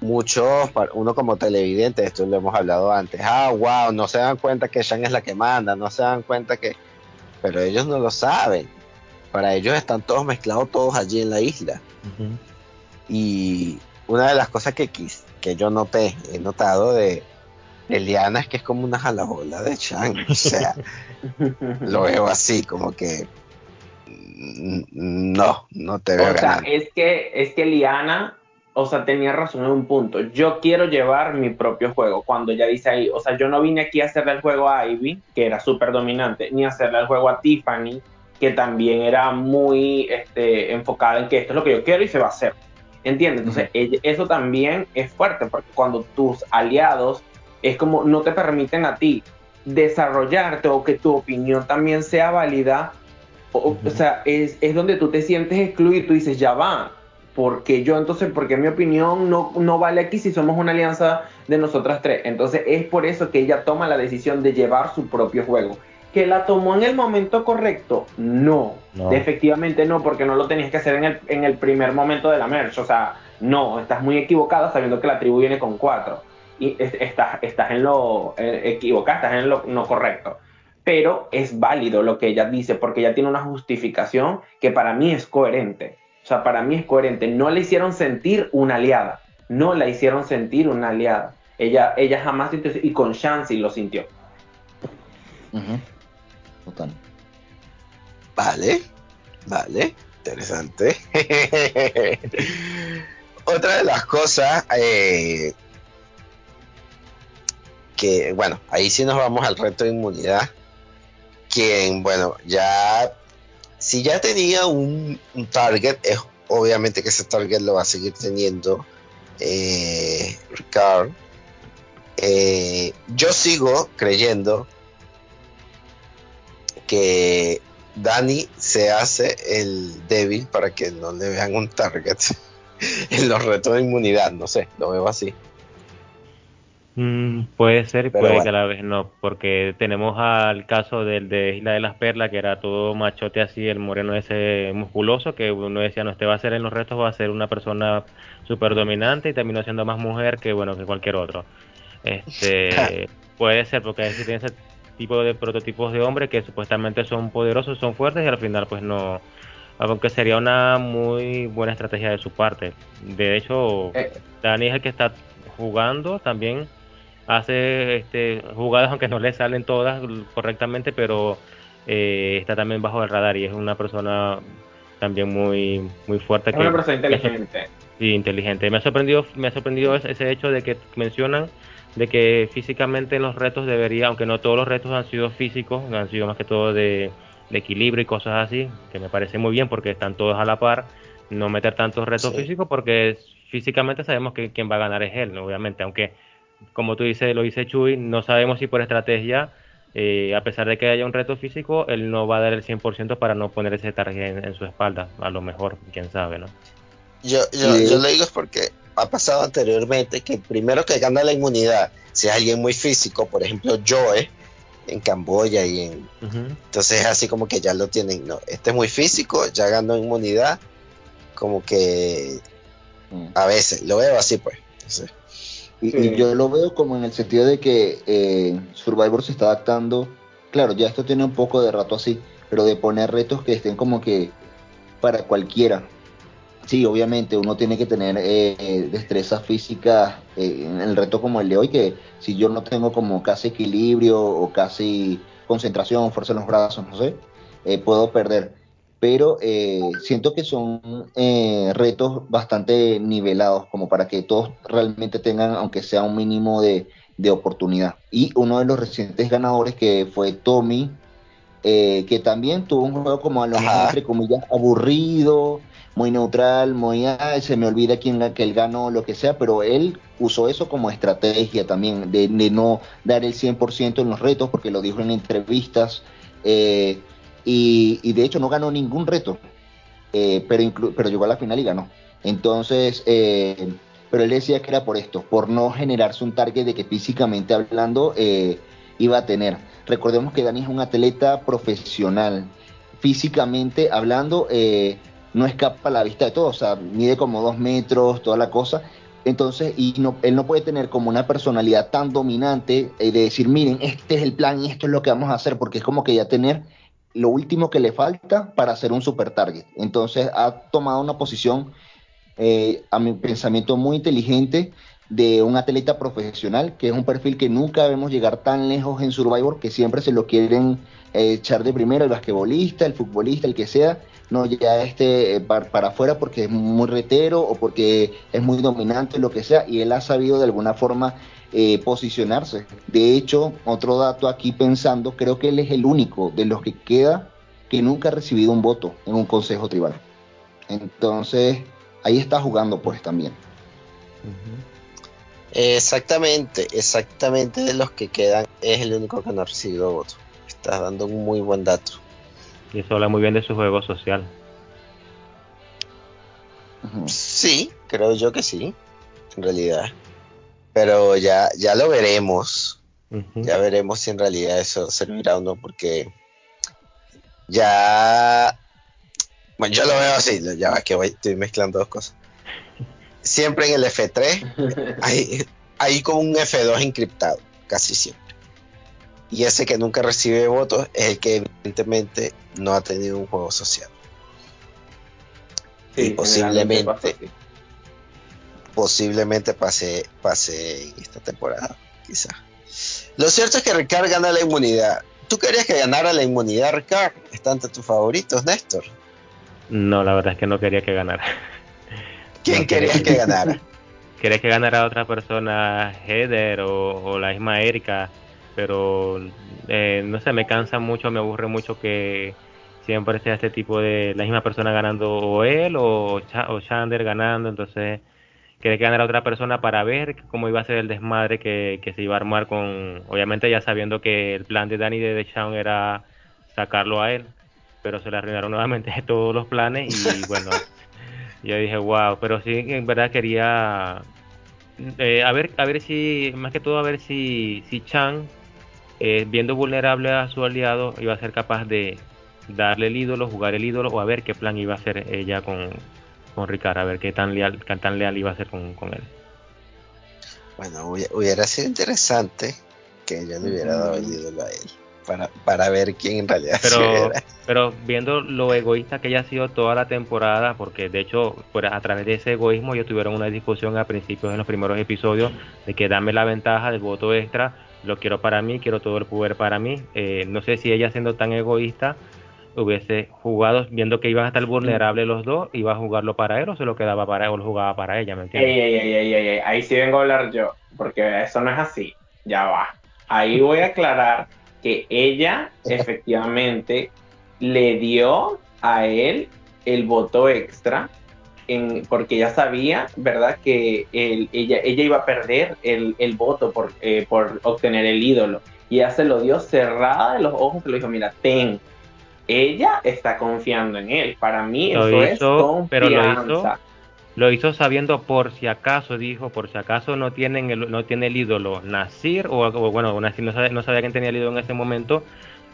muchos, uno como televidente, esto lo hemos hablado antes, ah, wow, no se dan cuenta que Shang es la que manda, no se dan cuenta que, pero ellos no lo saben, para ellos están todos mezclados, todos allí en la isla. Y una de las cosas que, que yo noté, he notado de Eliana es que es como una jalabola de Shang, o sea, (laughs) lo veo así, como que no, no te veo. O sea, es que, es que Liana, o sea, tenía razón en un punto. Yo quiero llevar mi propio juego. Cuando ella dice ahí, o sea, yo no vine aquí a hacerle el juego a Ivy, que era súper dominante, ni a hacerle el juego a Tiffany, que también era muy este, enfocada en que esto es lo que yo quiero y se va a hacer. ¿Entiendes? Entonces, eso también es fuerte, porque cuando tus aliados es como no te permiten a ti desarrollarte o que tu opinión también sea válida, o, sea, es, donde tú te sientes excluido, tú dices, ya va, porque yo entonces, porque mi opinión no, no vale aquí si somos una alianza de nosotras tres. Entonces es por eso que ella toma la decisión de llevar su propio juego. ¿Que la tomó en el momento correcto? No, efectivamente no, porque no lo tenías que hacer en el, en el primer momento de la merch. O sea, no, estás muy equivocada sabiendo que la tribu viene con cuatro. Y estás, estás en lo eh, equivocada, estás en lo no correcto pero es válido lo que ella dice porque ella tiene una justificación que para mí es coherente. O sea, para mí es coherente. No le hicieron sentir una aliada, no la hicieron sentir una aliada. Ella, ella jamás sintió y con Shansi lo sintió. Total. Vale, vale, interesante. (laughs) Otra de las cosas eh, que, bueno, ahí sí nos vamos al reto de inmunidad quien, bueno, ya si ya tenía un, target, es obviamente que ese target lo va a seguir teniendo eh, Ricard. Eh, yo sigo creyendo que Dani se hace el débil para que no le vean un target (laughs) en los retos de inmunidad, no sé, lo veo así. Mm, puede ser y puede que a la vez no, porque tenemos al caso del de Isla de las Perlas, que era todo machote así, el moreno ese musculoso, que uno decía, no, este va a ser en los retos, va a ser una persona súper dominante y terminó siendo más mujer que, bueno, que cualquier otro. Este, (laughs) puede ser, porque si tiene ese tipo de prototipos de hombre que supuestamente son poderosos, son fuertes y al final pues no, aunque sería una muy buena estrategia de su parte. De hecho, eh. Dani es el que está jugando también hace este, jugadas aunque no le salen todas correctamente, pero eh, está también bajo el radar y es una persona también muy muy fuerte. Es una persona inteligente. Sí, inteligente. Me ha sorprendido, me ha sorprendido ese, hecho de que mencionan de que físicamente en los retos debería, aunque no todos los retos han sido físicos, han sido más que todo de, equilibrio y cosas así, que me parece muy bien porque están todos a la par, no meter tantos retos físicos porque físicamente sabemos que quien va a ganar es él, obviamente, aunque como tú dices, lo dice Chuy, no sabemos si por estrategia, eh, a pesar de que haya un reto físico, él no va a dar el 100% para no poner ese target en, su espalda, a lo mejor, quién sabe, ¿no? Yo, yo, yo lo digo es porque ha pasado anteriormente que primero que gana la inmunidad, si es alguien muy físico, por ejemplo Joe en Camboya y en... Entonces es así como que ya lo tienen, no, este es muy físico, ya ganó inmunidad, como que mm. a veces lo veo así pues. Y, yo lo veo como en el sentido de que eh, Survivor se está adaptando. Claro, ya esto tiene un poco de rato así, pero de poner retos que estén como que para cualquiera. Sí, obviamente uno tiene que tener eh, destreza física eh, en el reto como el de hoy, que si yo no tengo como casi equilibrio o casi concentración, fuerza en los brazos, no sé, eh, puedo perder pero eh, siento que son eh, retos bastante nivelados como para que todos realmente tengan, aunque sea un mínimo de, oportunidad. Y uno de los recientes ganadores que fue Tommy, eh, que también tuvo un juego como a lo mejor, entre comillas, aburrido, muy neutral, muy, se me olvida quién que él ganó, lo que sea, pero él usó eso como estrategia también, de, de no dar el 100% en los retos, porque lo dijo en entrevistas. Eh, y, de hecho no ganó ningún reto, eh, pero, pero llegó a la final y ganó. Entonces, eh, pero él decía que era por esto, por no generarse un target de que físicamente hablando eh, iba a tener. Recordemos que Dani es un atleta profesional, físicamente hablando no escapa a la vista de todos, o sea, mide como dos metros, toda la cosa. Entonces, y no, él no puede tener como una personalidad tan dominante de decir, miren, este es el plan y esto es lo que vamos a hacer, porque es como que ya tener lo último que le falta para ser un super target. Entonces ha tomado una posición, eh, a mi pensamiento, muy inteligente de un atleta profesional, que es un perfil que nunca vemos llegar tan lejos en Survivor, que siempre se lo quieren eh, echar de primero, el basquetbolista, el futbolista, el que sea, no ya este eh, para, afuera porque es muy retero o porque es muy dominante, lo que sea, y él ha sabido de alguna forma eh, posicionarse. De hecho, otro dato aquí pensando, creo que él es el único de los que queda que nunca ha recibido un voto en un consejo tribal. Entonces, ahí está jugando pues también. Exactamente, exactamente de los que quedan es el único que no ha recibido voto. Estás dando un muy buen dato. Y eso habla muy bien de su juego social. Sí, creo yo que sí, en realidad. Pero ya, ya lo veremos. Ya veremos si en realidad eso servirá o no, porque ya. Bueno, yo lo veo así, ya va que voy, estoy mezclando dos cosas. Siempre en el F3 (laughs) hay, hay como un F2 encriptado, casi siempre. Y ese que nunca recibe votos es el que evidentemente no ha tenido un juego social. y posiblemente posiblemente pase, pase en esta temporada, quizá. Lo cierto es que Ricard gana la inmunidad. ¿Tú querías que ganara la inmunidad, Ricard? ¿Está entre tus favoritos, Néstor? No, la verdad es que no quería que ganara. ¿Quién querías que ganara? (laughs) Quería que ganara otra persona, Heather o, la misma Erika, pero eh, no sé, me cansa mucho, me aburre mucho que siempre sea este tipo de la misma persona ganando o él o, o Chandler ganando, entonces quería que ganara otra persona para ver cómo iba a ser el desmadre que, se iba a armar con, obviamente ya sabiendo que el plan de Danny de Deshaun era sacarlo a él, pero se le arruinaron (laughs) nuevamente todos los planes y (laughs) bueno, yo dije, wow, pero sí, en verdad quería, eh, a ver, a ver si, más que todo a ver si, si Chan, eh, viendo vulnerable a su aliado, iba a ser capaz de darle el ídolo, jugar el ídolo o a ver qué plan iba a hacer ella con, con Ricardo, a ver qué tan leal, qué tan leal iba a ser con, él. Bueno, hubiera sido interesante que ella le hubiera dado el ídolo a él. Para, para ver quién en realidad pero, (laughs) pero viendo lo egoísta que ella ha sido toda la temporada, porque de hecho a través de ese egoísmo ellos tuvieron una discusión a principios en los primeros episodios de que dame la ventaja del voto extra, lo quiero para mí, quiero todo el poder para mí. Eh, no sé si ella siendo tan egoísta hubiese jugado, viendo que iban a estar vulnerables los dos, iba a jugarlo para él o se lo quedaba para él o lo jugaba para ella, ¿me entiendes? ahí sí vengo a hablar yo, porque eso no es así, ya va. Ahí voy a aclarar que ella efectivamente le dio a él el voto extra en, porque ella sabía, ¿verdad?, que ella, ella iba a perder el, voto por, eh, por obtener el ídolo. Y ella se lo dio cerrada de los ojos, se lo dijo, mira, ten, ella está confiando en él. Para mí eso es confianza. Pero lo hizo, lo hizo sabiendo por si acaso, dijo, por si acaso no tienen el, no tiene el ídolo Nasir, o, bueno, Nasir no, no sabía quién tenía el ídolo en ese momento,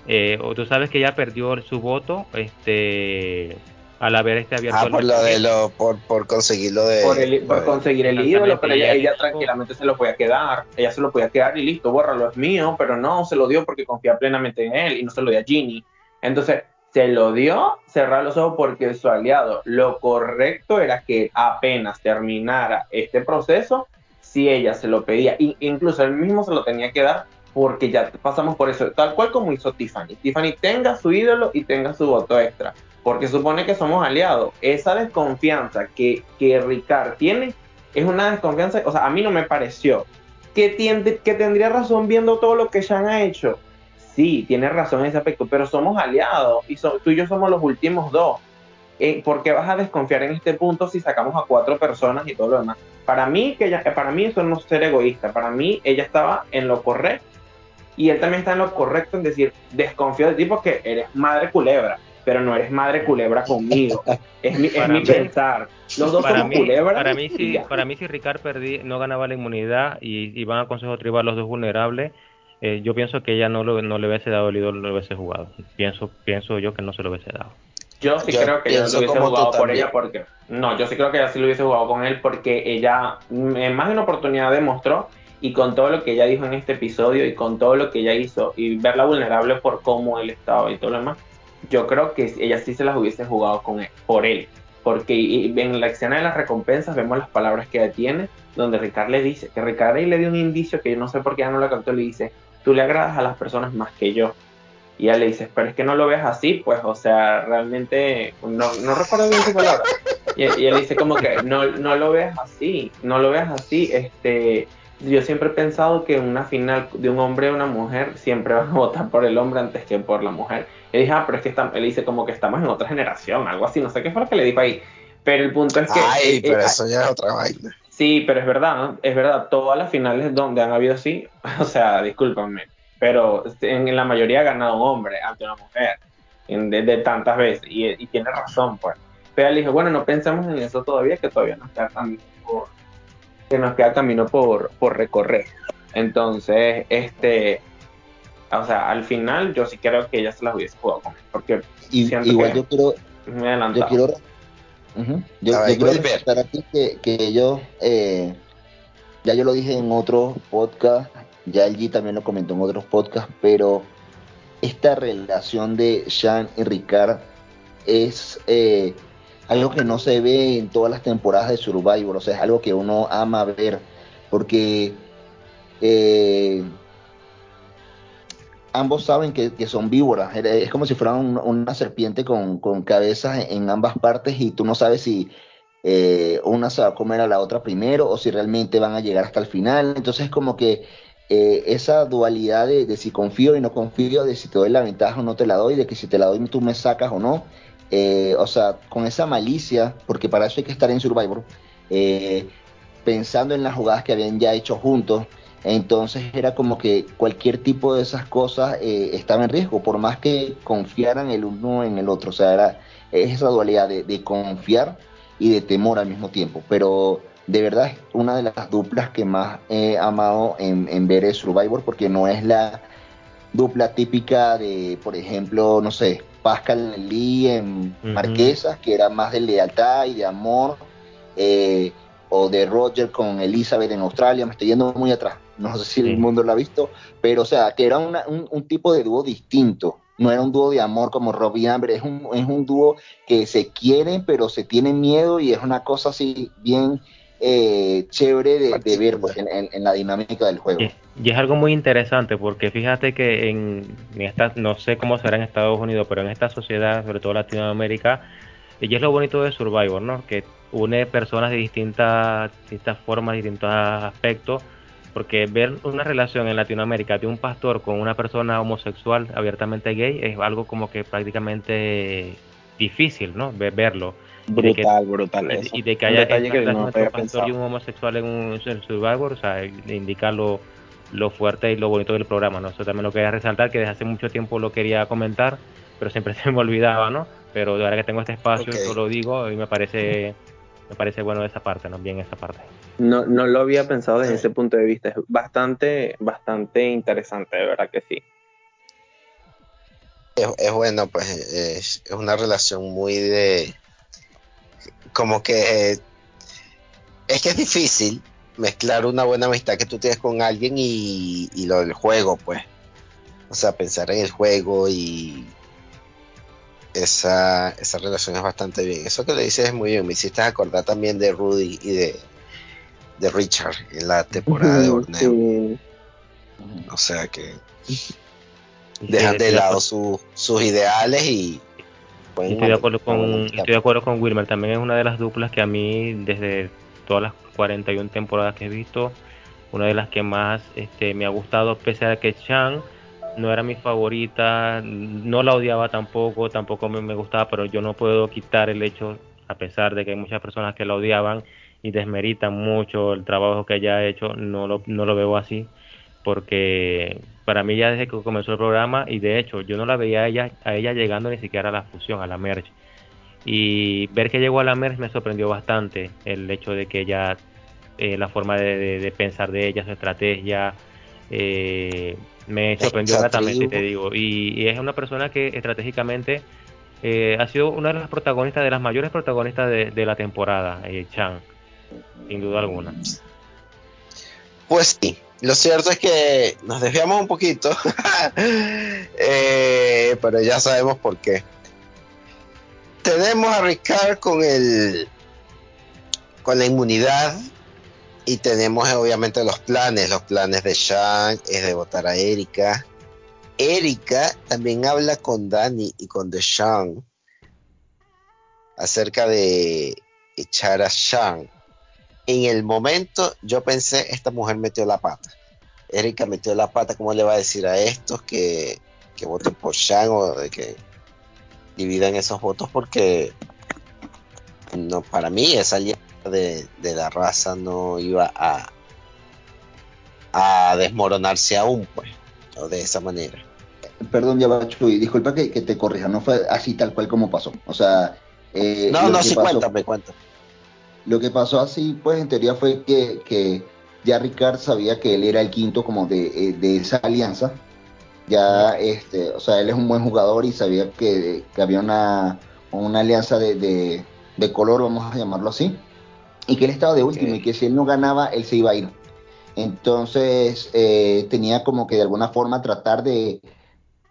eh, o tú sabes que ella perdió su voto, este al haber este abierto ah, por lo de lo por, por conseguirlo de por, conseguir el ídolo pero ella, ella tranquilamente se lo podía quedar ella se lo podía quedar y listo bórralo es mío pero no se lo dio porque confía plenamente en él y no se lo dio a Ginny entonces, se lo dio cerrar los ojos porque es su aliado. Lo correcto era que apenas terminara este proceso, si ella se lo pedía, incluso él mismo se lo tenía que dar porque ya pasamos por eso, tal cual como hizo Tiffany. Tiffany tenga su ídolo y tenga su voto extra, porque supone que somos aliados. Esa desconfianza que, que Ricard tiene es una desconfianza, o sea, a mí no me pareció que, tiende, que tendría razón viendo todo lo que Sean ha hecho sí, tienes razón en ese aspecto, pero somos aliados y tú y yo somos los últimos dos. Eh, ¿Por qué vas a desconfiar en este punto si sacamos a cuatro personas y todo lo demás? Para mí, que ella, para mí eso no es ser egoísta. Para mí, ella estaba en lo correcto y él también está en lo correcto en decir, desconfío de ti porque eres madre culebra, pero no eres madre culebra conmigo. (laughs) Es mi, es mi pensar. Los dos para somos culebras. Para mí, si, para mí, si Ricard perdí, no ganaba la inmunidad y, y van a Consejo Tribal los dos vulnerables, eh, yo pienso que ella no, no le hubiese dado el ídolo, no lo hubiese jugado. Pienso, pienso yo que no se lo hubiese dado. Yo sí creo que ella lo hubiese jugado por ella porque... No, yo sí creo que ella sí lo hubiese jugado con él porque ella en más de una oportunidad demostró y con todo lo que ella dijo en este episodio y con todo lo que ella hizo y verla vulnerable por cómo él estaba y todo lo demás, yo creo que ella sí se las hubiese jugado con él, por él. Porque en la escena de las recompensas vemos las palabras que ella tiene, donde Ricardo le dice, que Ricardo le dio un indicio que yo no sé por qué ya no lo captó, le dice, tú le agradas a las personas más que yo. Y ella le dice, pero es que no lo ves así, pues, o sea, realmente, no, no recuerdo bien su palabra. Y, y él dice como que no, no lo ves así, no lo ves así, este, yo siempre he pensado que en una final de un hombre y una mujer siempre van a votar por el hombre antes que por la mujer. Y dije, ah, pero es que está, él dice como que estamos en otra generación, algo así, no sé qué fue lo que le dijo ahí. Pero el punto es que... Ay, eh, pero eh, eso ya es otra vaina. Sí, pero es verdad, ¿no? es verdad, todas las finales donde han habido así, (laughs) o sea, discúlpame, pero en, la mayoría ha ganado un hombre ante una mujer, de, tantas veces, y, tiene razón, pues. Pero él dijo, bueno, no pensemos en eso todavía, que todavía nos queda camino por, que nos queda camino por, por recorrer. Entonces, este, o sea, al final yo sí creo que ella se las hubiese jugado con él, porque igual yo quiero, yo quiero yo, quiero recordar aquí que, que yo, eh, ya yo lo dije en otros podcast, ya el G también lo comentó en otros podcasts, pero esta relación de Sean y Ricard es eh, algo que no se ve en todas las temporadas de Survivor, o sea, es algo que uno ama ver, porque eh, ambos saben que, son víboras. Es como si fueran una serpiente con, cabezas en ambas partes y tú no sabes si eh, una se va a comer a la otra primero o si realmente van a llegar hasta el final. Entonces es como que eh, esa dualidad de, si confío y no confío, de si te doy la ventaja o no te la doy, de que si te la doy tú me sacas o no. Eh, o sea, con esa malicia, porque para eso hay que estar en Survivor, pensando en las jugadas que habían ya hecho juntos, entonces era como que cualquier tipo de esas cosas estaba en riesgo, por más que confiaran el uno en el otro. O sea, era esa dualidad de, de confiar y de temor al mismo tiempo. Pero de verdad es una de las duplas que más he amado en, en ver Survivor porque no es la dupla típica de, por ejemplo, no sé, Pascal Lee en Marquesas, que era más de lealtad y de amor, eh, o de Roger con Elizabeth en Australia, me estoy yendo muy atrás, no sé si el mundo lo ha visto, pero o sea, que era un, un, tipo de dúo distinto, no era un dúo de amor como Robbie y Amber, es un, es un dúo que se quieren, pero se tienen miedo y es una cosa así bien eh, chévere de, ver pues, en, la dinámica del juego. Y, es algo muy interesante porque fíjate que en, esta, no sé cómo será en Estados Unidos, pero en esta sociedad, sobre todo Latinoamérica, y es lo bonito de Survivor, ¿no? Que une personas de distintas, distintas formas, distintos aspectos, porque ver una relación en Latinoamérica de un pastor con una persona homosexual abiertamente gay es algo como que prácticamente difícil, ¿no? Verlo. Brutal, brutal. Y de que haya un pastor y un homosexual en un Survivor, o sea, indica lo, fuerte y lo bonito del programa, ¿no? Eso también lo quería resaltar, que desde hace mucho tiempo lo quería comentar, pero siempre (laughs) se me olvidaba, ¿no? Pero ahora que tengo este espacio, okay. lo digo y me parece me parece bueno esa parte, ¿no? Bien esa parte. No, no lo había pensado desde ese punto de vista. Es bastante, bastante interesante, de verdad que sí. Es, bueno, pues es, una relación muy de, como que es que es difícil mezclar una buena amistad que tú tienes con alguien y, lo del juego, pues. O sea, pensar en el juego y esa, esa relación es bastante bien. Eso que le dices es muy bien. Me hiciste acordar también de Rudy y de, de Richard en la temporada de Borneo. O sea que dejan de lado sus ideales y estoy, de acuerdo con, estoy de acuerdo con Wilmer, también es una de las duplas que a mí desde todas las 41 temporadas que he visto, una de las que más este, me ha gustado, pese a que Chan no era mi favorita, no la odiaba tampoco, tampoco me, me gustaba, pero yo no puedo quitar el hecho, a pesar de que hay muchas personas que la odiaban y desmeritan mucho el trabajo que ella ha hecho, no lo, no lo veo así, porque para mí ya desde que comenzó el programa y de hecho yo no la veía a ella, a ella llegando ni siquiera a la fusión, a la merge. Y ver que llegó a la merge me sorprendió bastante el hecho de que ella, eh, la forma de, pensar de ella, su estrategia, eh, me sorprendió gratamente, te digo. Y, es una persona que estratégicamente eh, ha sido una de las protagonistas, de las mayores protagonistas de, de la temporada, Chan, sin duda alguna. Pues sí, lo cierto es que nos desviamos un poquito, (laughs) eh, pero ya sabemos por qué. Tenemos a Ricard con el con la inmunidad y tenemos obviamente los planes. Los planes de Sean es de votar a Erika. Erika también habla con Danny y con Deshaun acerca de echar a Sean en el momento yo pensé, esta mujer metió la pata. Erika metió la pata, ¿cómo le va a decir a estos que, que voten por Shang o de que dividan esos votos? Porque no, para mí esa alianza de, la raza no iba a, a desmoronarse aún, pues, o de esa manera. Perdón, ya y disculpa que, te corrija, no fue así tal cual como pasó. O sea, eh, no, no, sí, cuéntame, cuéntame. Lo que pasó así, pues en teoría fue que, ya Ricard sabía que él era el quinto como de, eh, esa alianza. Ya, este, o sea, él es un buen jugador y sabía que, había una, una alianza de, color, vamos a llamarlo así, y que él estaba de último y que si él no ganaba, él se iba a ir. Entonces, eh, tenía como que de alguna forma tratar de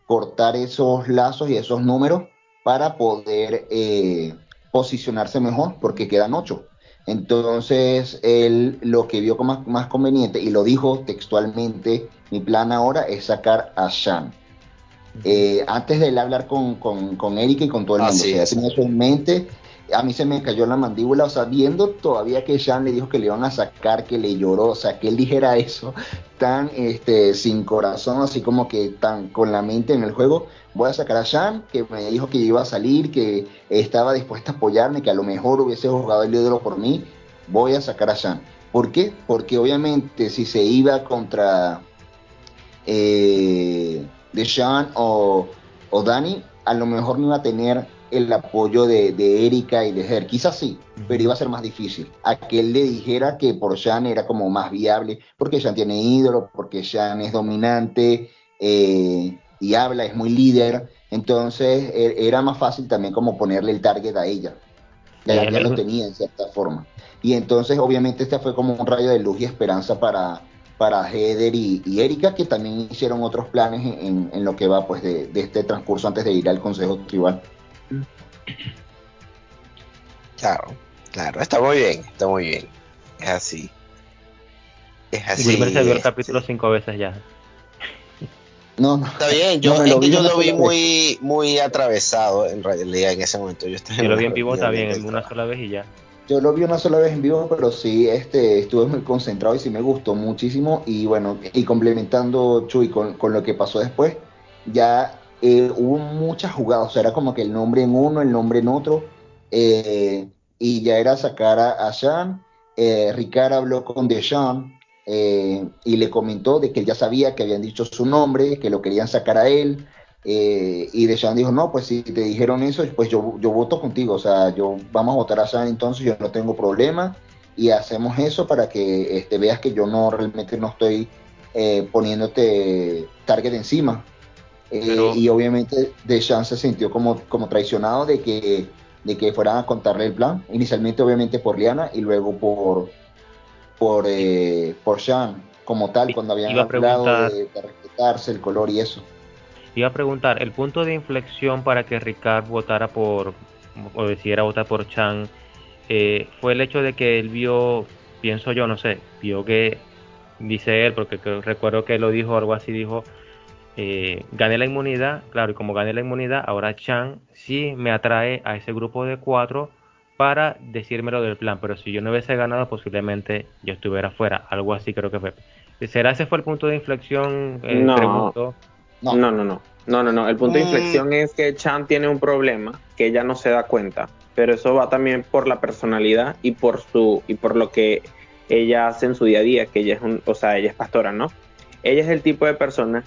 cortar esos lazos y esos números para poder eh, posicionarse mejor, porque quedan ocho. Entonces, él lo que vio como más, conveniente, y lo dijo textualmente, mi plan ahora es sacar a Shan. Eh, antes de él hablar con, con, Erika y con todo el mundo, tenía eso en mente, a mí se me cayó la mandíbula, o sea, viendo todavía que Sean le dijo que le iban a sacar, que le lloró, o sea, que él dijera eso tan este, sin corazón, así como que tan con la mente en el juego, voy a sacar a Sean, que me dijo que iba a salir, que estaba dispuesta a apoyarme, que a lo mejor hubiese jugado el ídolo por mí, voy a sacar a Sean. ¿Por qué? Porque obviamente si se iba contra eh, de Sean o, o Dani, a lo mejor no iba a tener el apoyo de, de Erika y de Her. Quizás sí, pero iba a ser más difícil. A que él le dijera que por Sean era como más viable, porque Sean tiene ídolo, porque Sean es dominante eh, y habla, es muy líder. Entonces e, era más fácil también como ponerle el target a ella. Ya, ya lo tenía en cierta forma. Y entonces obviamente este fue como un rayo de luz y esperanza para, para Heather y, Erika, que también hicieron otros planes en, en lo que va pues de, de, este transcurso antes de ir al Consejo Tribal. Claro, claro, está muy bien, está muy bien. Es así. Es así. Se vio el capítulo cinco veces ya. No, no. Está bien, yo, no, es lo que yo lo vi muy, muy atravesado en realidad en ese momento. Yo, yo lo vi en vivo también, en una sola vez y ya. Yo lo vi una sola vez en vivo, pero sí este, estuve muy concentrado y sí me gustó muchísimo. Y bueno, y complementando Chuy con, con lo que pasó después, ya eh, hubo muchas jugadas, o sea, era como que el nombre en uno, el nombre en otro, eh, y ya era sacar a, a Sean. Eh, Ricard habló con Deshaun eh, y le comentó de que él ya sabía que habían dicho su nombre, que lo querían sacar a él. Y Deshaun dijo, no, pues si te dijeron eso, pues yo, yo voto contigo, o sea, yo vamos a votar a Sean entonces, yo no tengo problema y hacemos eso para que este, veas que yo no realmente no estoy eh, poniéndote target encima. Eh, y obviamente Deschamps se sintió como, como traicionado de que, de que fueran a contarle el plan, inicialmente obviamente por Liana y luego por, por, eh, por Sean como tal, cuando habían hablado de, de, respetarse el color y eso. Iba a preguntar, el punto de inflexión para que Ricard votara por, o decidiera votar por Chan, eh, fue el hecho de que él vio, pienso yo, no sé, vio que, dice él, porque recuerdo que lo dijo, algo así, dijo, eh, gané la inmunidad, claro, y como gané la inmunidad, ahora Chan sí me atrae a ese grupo de cuatro para decírmelo del plan, pero si yo no hubiese ganado, posiblemente yo estuviera fuera, algo así creo que fue. ¿Será ese fue el punto de inflexión? Eh, no. no. no, no, no, no, no, no, el punto de mm. inflexión es que Chan tiene un problema que ella no se da cuenta, pero eso va también por la personalidad y por su y por lo que ella hace en su día a día, que ella es un, o sea, ella es pastora, ¿no? Ella es el tipo de persona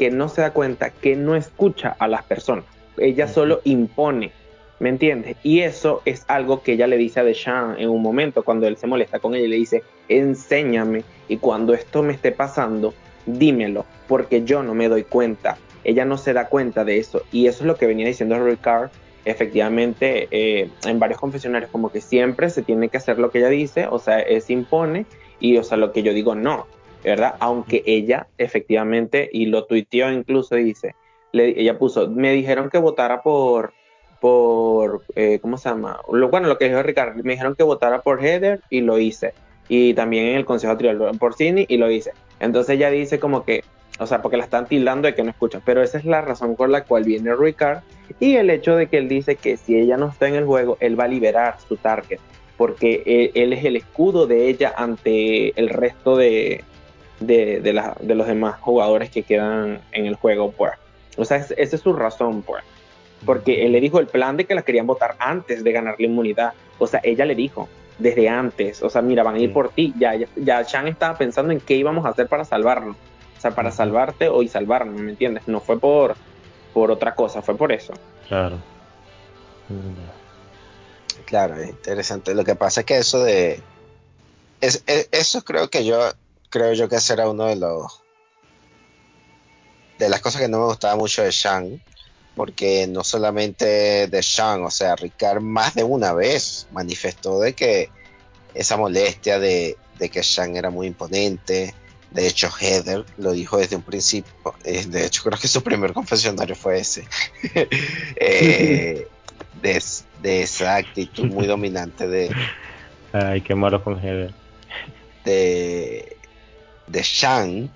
que no se da cuenta, que no escucha a las personas. Ella solo impone, ¿me entiendes? Y eso es algo que ella le dice a Deshaun en un momento, cuando él se molesta con ella, y le dice, enséñame, y cuando esto me esté pasando, dímelo, porque yo no me doy cuenta. Ella no se da cuenta de eso. Y eso es lo que venía diciendo Ricard, efectivamente, eh, en varios confesionarios, como que siempre se tiene que hacer lo que ella dice, o sea, es impone, y o sea, lo que yo digo, no. ¿Verdad? Aunque ella efectivamente, y lo tuiteó incluso, dice, le, ella puso, me dijeron que votara por, por, eh, ¿cómo se llama? Lo, bueno, lo que dijo Ricardo, me dijeron que votara por Heather y lo hice. Y también en el Consejo Tribal por Sidney y lo hice. Entonces ella dice como que, o sea, porque la están tildando de que no escucha, pero esa es la razón por la cual viene Ricard y el hecho de que él dice que si ella no está en el juego, él va a liberar su target, porque él, él es el escudo de ella ante el resto de, de, de, la, de los demás jugadores que quedan en el juego, pues. O sea, esa es su razón, pues. Porque él le dijo el plan de que la querían votar antes de ganar la inmunidad. O sea, ella le dijo desde antes. O sea, mira, van a ir por ti. Ya, ya, ya Chan estaba pensando en qué íbamos a hacer para salvarlo. O sea, para salvarte o y salvarme, ¿me entiendes? No fue por, por otra cosa, fue por eso. Claro. Claro, es interesante. Lo que pasa es que eso de... Es, es, eso creo que yo creo yo que ese era uno de los de las cosas que no me gustaba mucho de Shang, porque no solamente de Shang, o sea, Ricard más de una vez manifestó de que esa molestia de, de que Shang era muy imponente, de hecho Heather lo dijo desde un principio, eh, de hecho creo que su primer confesionario fue ese, (laughs) eh, de, de, esa actitud muy dominante de... Ay, qué malo con Heather. De, de Shang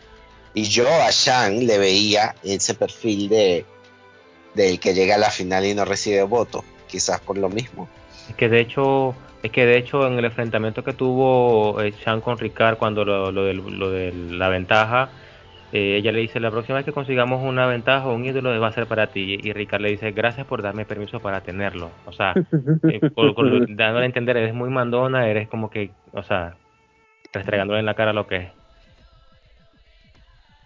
y yo a Shang le veía ese perfil de del que llega a la final y no recibe voto, quizás por lo mismo. Es que de hecho, es que de hecho en el enfrentamiento que tuvo eh, Sean con Ricard cuando lo, lo, de, lo de la ventaja, eh, ella le dice, la próxima vez que consigamos una ventaja o un ídolo va a ser para ti. Y Ricard le dice, gracias por darme permiso para tenerlo. O sea, (laughs) eh, por, por- dándole a entender, eres muy mandona, eres como que, o sea, restregándole en la cara lo que es.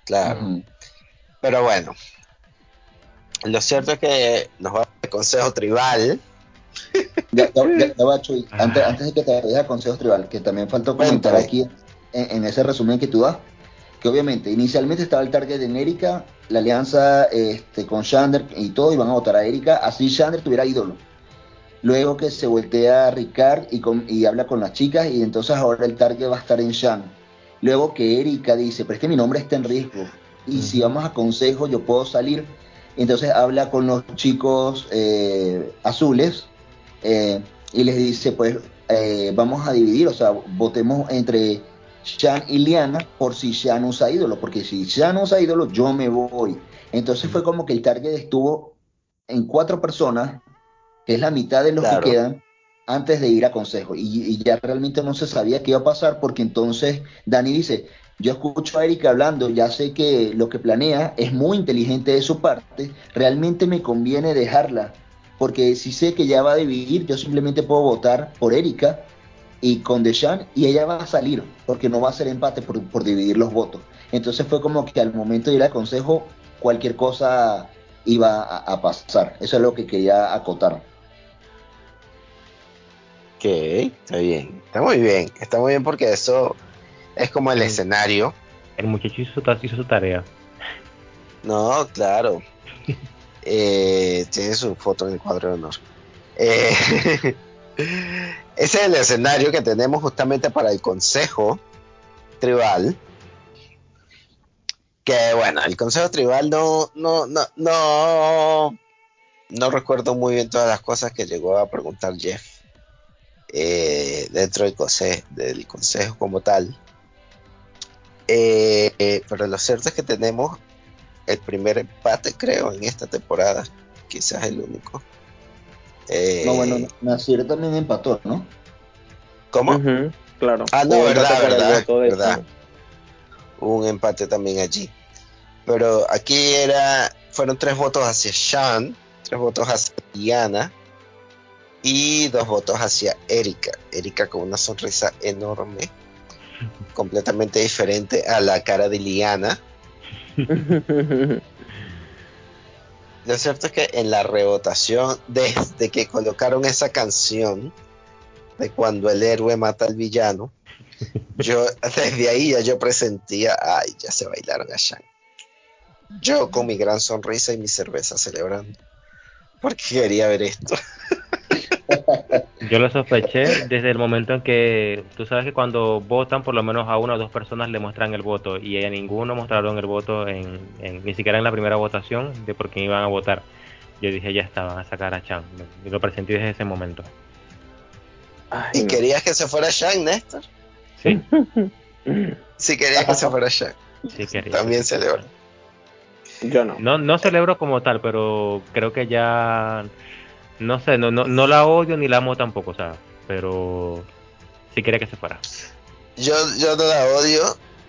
Claro. Pero bueno, lo cierto es que nos va el consejo tribal. (laughs) Ya, ya, ya- ya va, Chuy. Ah. Antes, antes de que te vayas a consejos tribal, que también faltó comentar aquí en, en ese resumen que tú das, que obviamente inicialmente estaba el target en Erika, la alianza este, con Shander y todo, iban a votar a Erika, así Shander tuviera ídolo. Luego que se voltea a Ricard y, con- y habla con las chicas, y entonces ahora el target va a estar en Shan. Luego que Erika dice, pero es que mi nombre está en riesgo, y si vamos a consejo yo puedo salir. Entonces habla con los chicos eh, azules eh, y les dice, pues eh, vamos a dividir, o sea, votemos entre Shan y Liana por si Shan usa ídolo, porque si Shan usa ídolo, yo me voy. Entonces fue como que el target estuvo en cuatro personas, que es la mitad de los Claro. que quedan, antes de ir a consejo. Y, ya realmente no se sabía qué iba a pasar, porque entonces Dani dice, yo escucho a Erika hablando, ya sé que lo que planea es muy inteligente de su parte, realmente me conviene dejarla, porque si sé que ya va a dividir, yo simplemente puedo votar por Erika y con Deshan y ella va a salir, porque no va a ser empate por, dividir los votos. Entonces fue como que al momento de ir al consejo, cualquier cosa iba a, a pasar. Eso es lo que quería acotar. Ok, está bien. Está muy bien. Está muy bien porque eso es como el Sí. escenario. El muchacho hizo su, ta- hizo su tarea. No, claro. (laughs) Eh, tiene su foto en el cuadro de honor. Eh, (laughs) ese es el escenario que tenemos justamente para el consejo tribal. Que bueno, el consejo tribal no, no, no, no, no recuerdo muy bien todas las cosas que llegó a preguntar Jeff eh, dentro del consejo, del consejo como tal. Eh, eh, pero lo cierto es que tenemos el primer empate, creo, en esta temporada. Quizás el único. Eh, No, bueno, Nasir también empató, ¿no? ¿Cómo? Claro. Ah, no, verdad, verdad, verdad. Un empate también allí. Pero aquí era, fueron tres votos hacia Sean, tres votos hacia Diana y dos votos hacia Erika. Erika con una sonrisa enorme, completamente diferente a la cara de Liana. Lo cierto es que en la revotación, desde que colocaron esa canción de cuando el héroe mata al villano, yo desde ahí ya yo presentía, ay, ya se bailaron a Shang. Yo con mi gran sonrisa y mi cerveza celebrando, porque quería ver esto. (laughs) Yo lo sospeché desde el momento en que tú sabes que cuando votan por lo menos a una o dos personas le muestran el voto y a ninguno mostraron el voto en, en- ni siquiera en la primera votación de por quién iban a votar. Yo dije ya está, van a sacar a Chan. Y lo presentí desde ese momento. Ay, ¿Y no. querías que se fuera Shang, Néstor? Sí, (laughs) Sí querías que se fuera Shang. sí quería. También celebro. Yo no. No, no celebro como tal, pero creo que ya no sé, no, no, no la odio ni la amo tampoco, o sea, pero sí quería que se fuera. Yo, yo no la odio,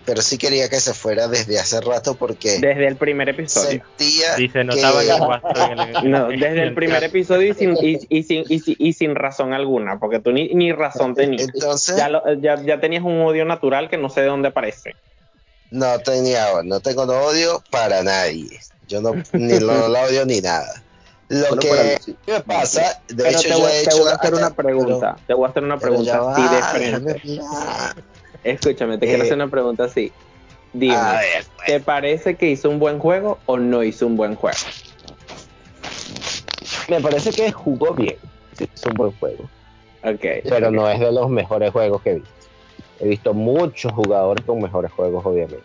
pero sí quería que se fuera desde hace rato porque Desde el primer episodio. sentía Sí, se notaba que... en el (laughs) No, desde el primer episodio y sin, y, y sin, y, sin- y sin razón alguna, porque tú ni, ni razón tenías. Entonces, Ya, lo- ya, ya tenías un odio natural que no sé de dónde aparece. no tenía, no tengo odio para nadie. Yo no ni lo, lo odio ni nada. Lo que me pasa, de Pero hecho te yo voy, he te hecho voy a hacer una pregunta. te voy a hacer una pregunta así de frente. (laughs) Escúchame, te Eh, quiero hacer una pregunta así. Dime, ver, pues, ¿te parece que hizo un buen juego o no hizo un buen juego? me parece que jugó bien. Es un buen juego. Ok. Pero no es de los mejores juegos que he visto. He visto muchos jugadores con mejores juegos, obviamente.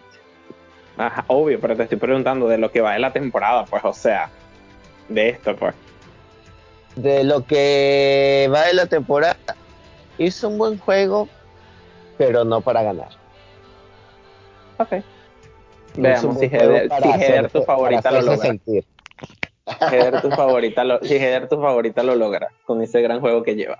Ajá, obvio, pero te estoy preguntando de lo que va de la temporada, pues, o sea, de esto, pues. De lo que va de la temporada, hizo un buen juego, pero no para ganar. Ok. Veamos si Heder, Heder tu favorita lo logra. Heder tu favorita lo, si Heder tu favorita lo logra con ese gran juego que lleva.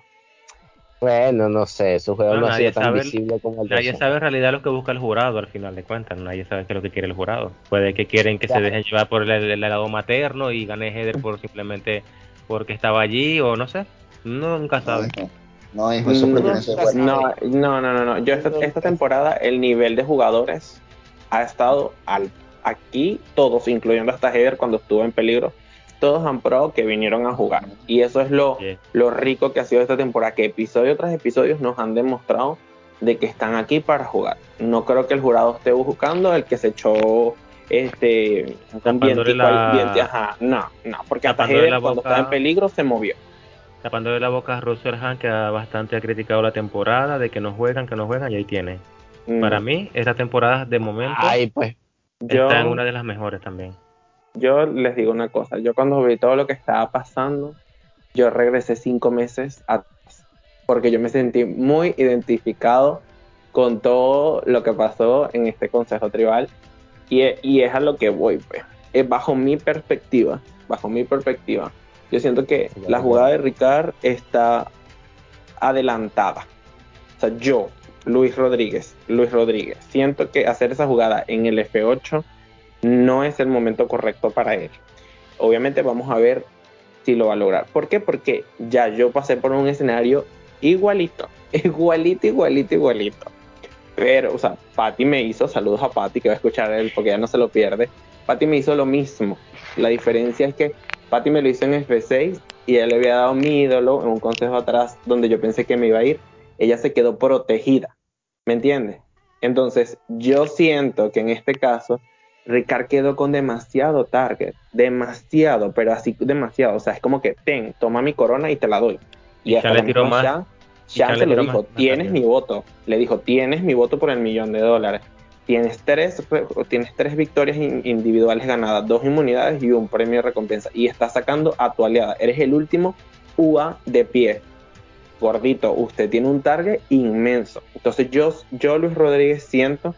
Bueno, no sé, su juego No, no, ha nadie sido tan sabe- visible como el de Nadie sabe en realidad lo que busca el jurado al final de cuentas. Nadie sabe qué es lo que quiere el jurado. Puede que quieren que se dejen llevar por el, el lado materno y gane Heather por simplemente porque estaba allí o no sé. No, nunca sabe. no, hijo, eso es juego. No, no, no, no, no. Yo esta, esta temporada el nivel de jugadores ha estado alto. Aquí todos, incluyendo hasta Heather cuando estuvo en peligro, todos han probado que vinieron a jugar. Y eso es lo, Sí. lo rico que ha sido esta temporada, que episodio tras episodio nos han demostrado de que están aquí para jugar. No creo que el jurado esté buscando el que se echó este vientico la- vienti- ajá, no, no, porque hasta la cuando boca. estaba en peligro se movió. Tapando de la boca a Russell Han, que bastante ha criticado la temporada, de que no juegan, que no juegan, y ahí tiene. Mm, Para mí, esta temporada de momento Ay, pues, yo, está en una de las mejores también. Yo les digo una cosa, yo cuando vi todo lo que estaba pasando, yo regresé cinco meses atrás, porque yo me sentí muy identificado con todo lo que pasó en este consejo tribal, y, y es a lo que voy, pues. Es bajo mi perspectiva, bajo mi perspectiva, yo siento que la jugada de Ricard está adelantada. O sea, yo, Luis Rodríguez, Luis Rodríguez, siento que hacer esa jugada en el F8 no es el momento correcto para él. Obviamente vamos a ver si lo va a lograr. ¿Por qué? Porque ya yo pasé por un escenario igualito, (laughs) igualito, igualito, igualito. Pero, o sea, Patty me hizo, saludos a Patty que va a escuchar él porque ya no se lo pierde. Patty me hizo lo mismo. La diferencia es que Patty me lo hizo en F6 y él le había dado mi ídolo en un consejo atrás donde yo pensé que me iba a ir. Ella se quedó protegida. ¿Me entiendes? Entonces, yo siento que en este caso, Ricard quedó con demasiado target. Demasiado, pero así demasiado. O sea, es como que, ten, toma mi corona y te la doy. Y Y hasta Sean le tiró más. Sean- Sean se le lo dijo, más tienes mi voto. Le dijo, tienes mi voto por el millón de dólares. Tienes tres, tienes tres victorias in- individuales ganadas, dos inmunidades y un premio de recompensa. Y estás sacando a tu aliada. Eres el último UA de pie. Gordito, usted tiene un target inmenso. Entonces yo, yo Luis Rodríguez, siento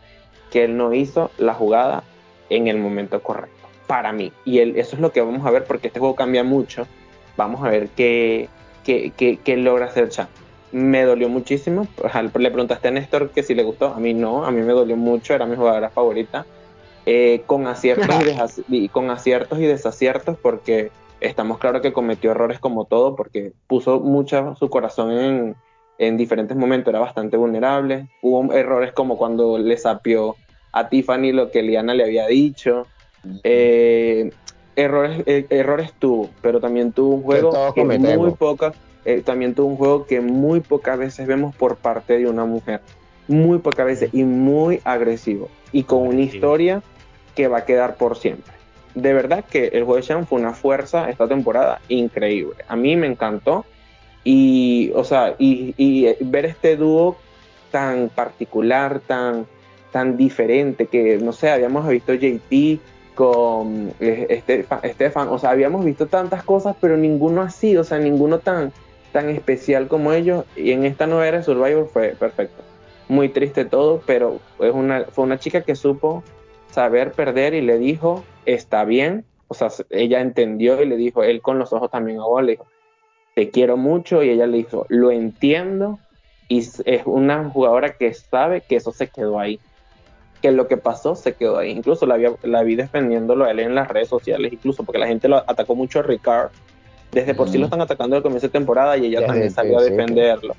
que él no hizo la jugada en el momento correcto. Para mí. Y él, eso es lo que vamos a ver porque este juego cambia mucho. Vamos a ver qué, qué, qué- qué logra hacer Chan. Me dolió muchísimo. Le preguntaste a Néstor que si le gustó. A mí no, a mí me dolió mucho. Era mi jugadora favorita. Eh, con, aciertos y, y con aciertos y desaciertos porque estamos claros que cometió errores como todo porque puso mucho su corazón en, en diferentes momentos. Era bastante vulnerable. Hubo errores como cuando le sapió a Tiffany lo que Liana le había dicho. Eh, errores, eh, errores tuvo, pero también tuvo un juego que muy cometemos. poca, eh, también tuvo un juego que muy pocas veces vemos por parte de una mujer, muy pocas veces y muy agresivo y con una historia que va a quedar por siempre. De verdad que el juego de Shan fue una fuerza esta temporada increíble. A mí me encantó y, o sea, y, y ver este dúo tan particular, tan, tan diferente, que no sé, habíamos visto JT con eh, Estefan, Estefan, o sea, habíamos visto tantas cosas, pero ninguno así, o sea, ninguno tan, tan especial como ellos, y en esta nueva era de Survivor fue perfecto. Muy triste todo, pero es una, fue una chica que supo saber perder y le dijo, está bien, o sea, ella entendió y le dijo, él con los ojos también a vos, le dijo, te quiero mucho, y ella le dijo, lo entiendo, y es una jugadora que sabe que eso se quedó ahí que lo que pasó se quedó ahí. Incluso la vi, la vi defendiéndolo a él en las redes sociales, incluso porque la gente lo atacó mucho a Ricard. Desde por sí lo están atacando al comienzo de temporada y ella también salió a defenderlo.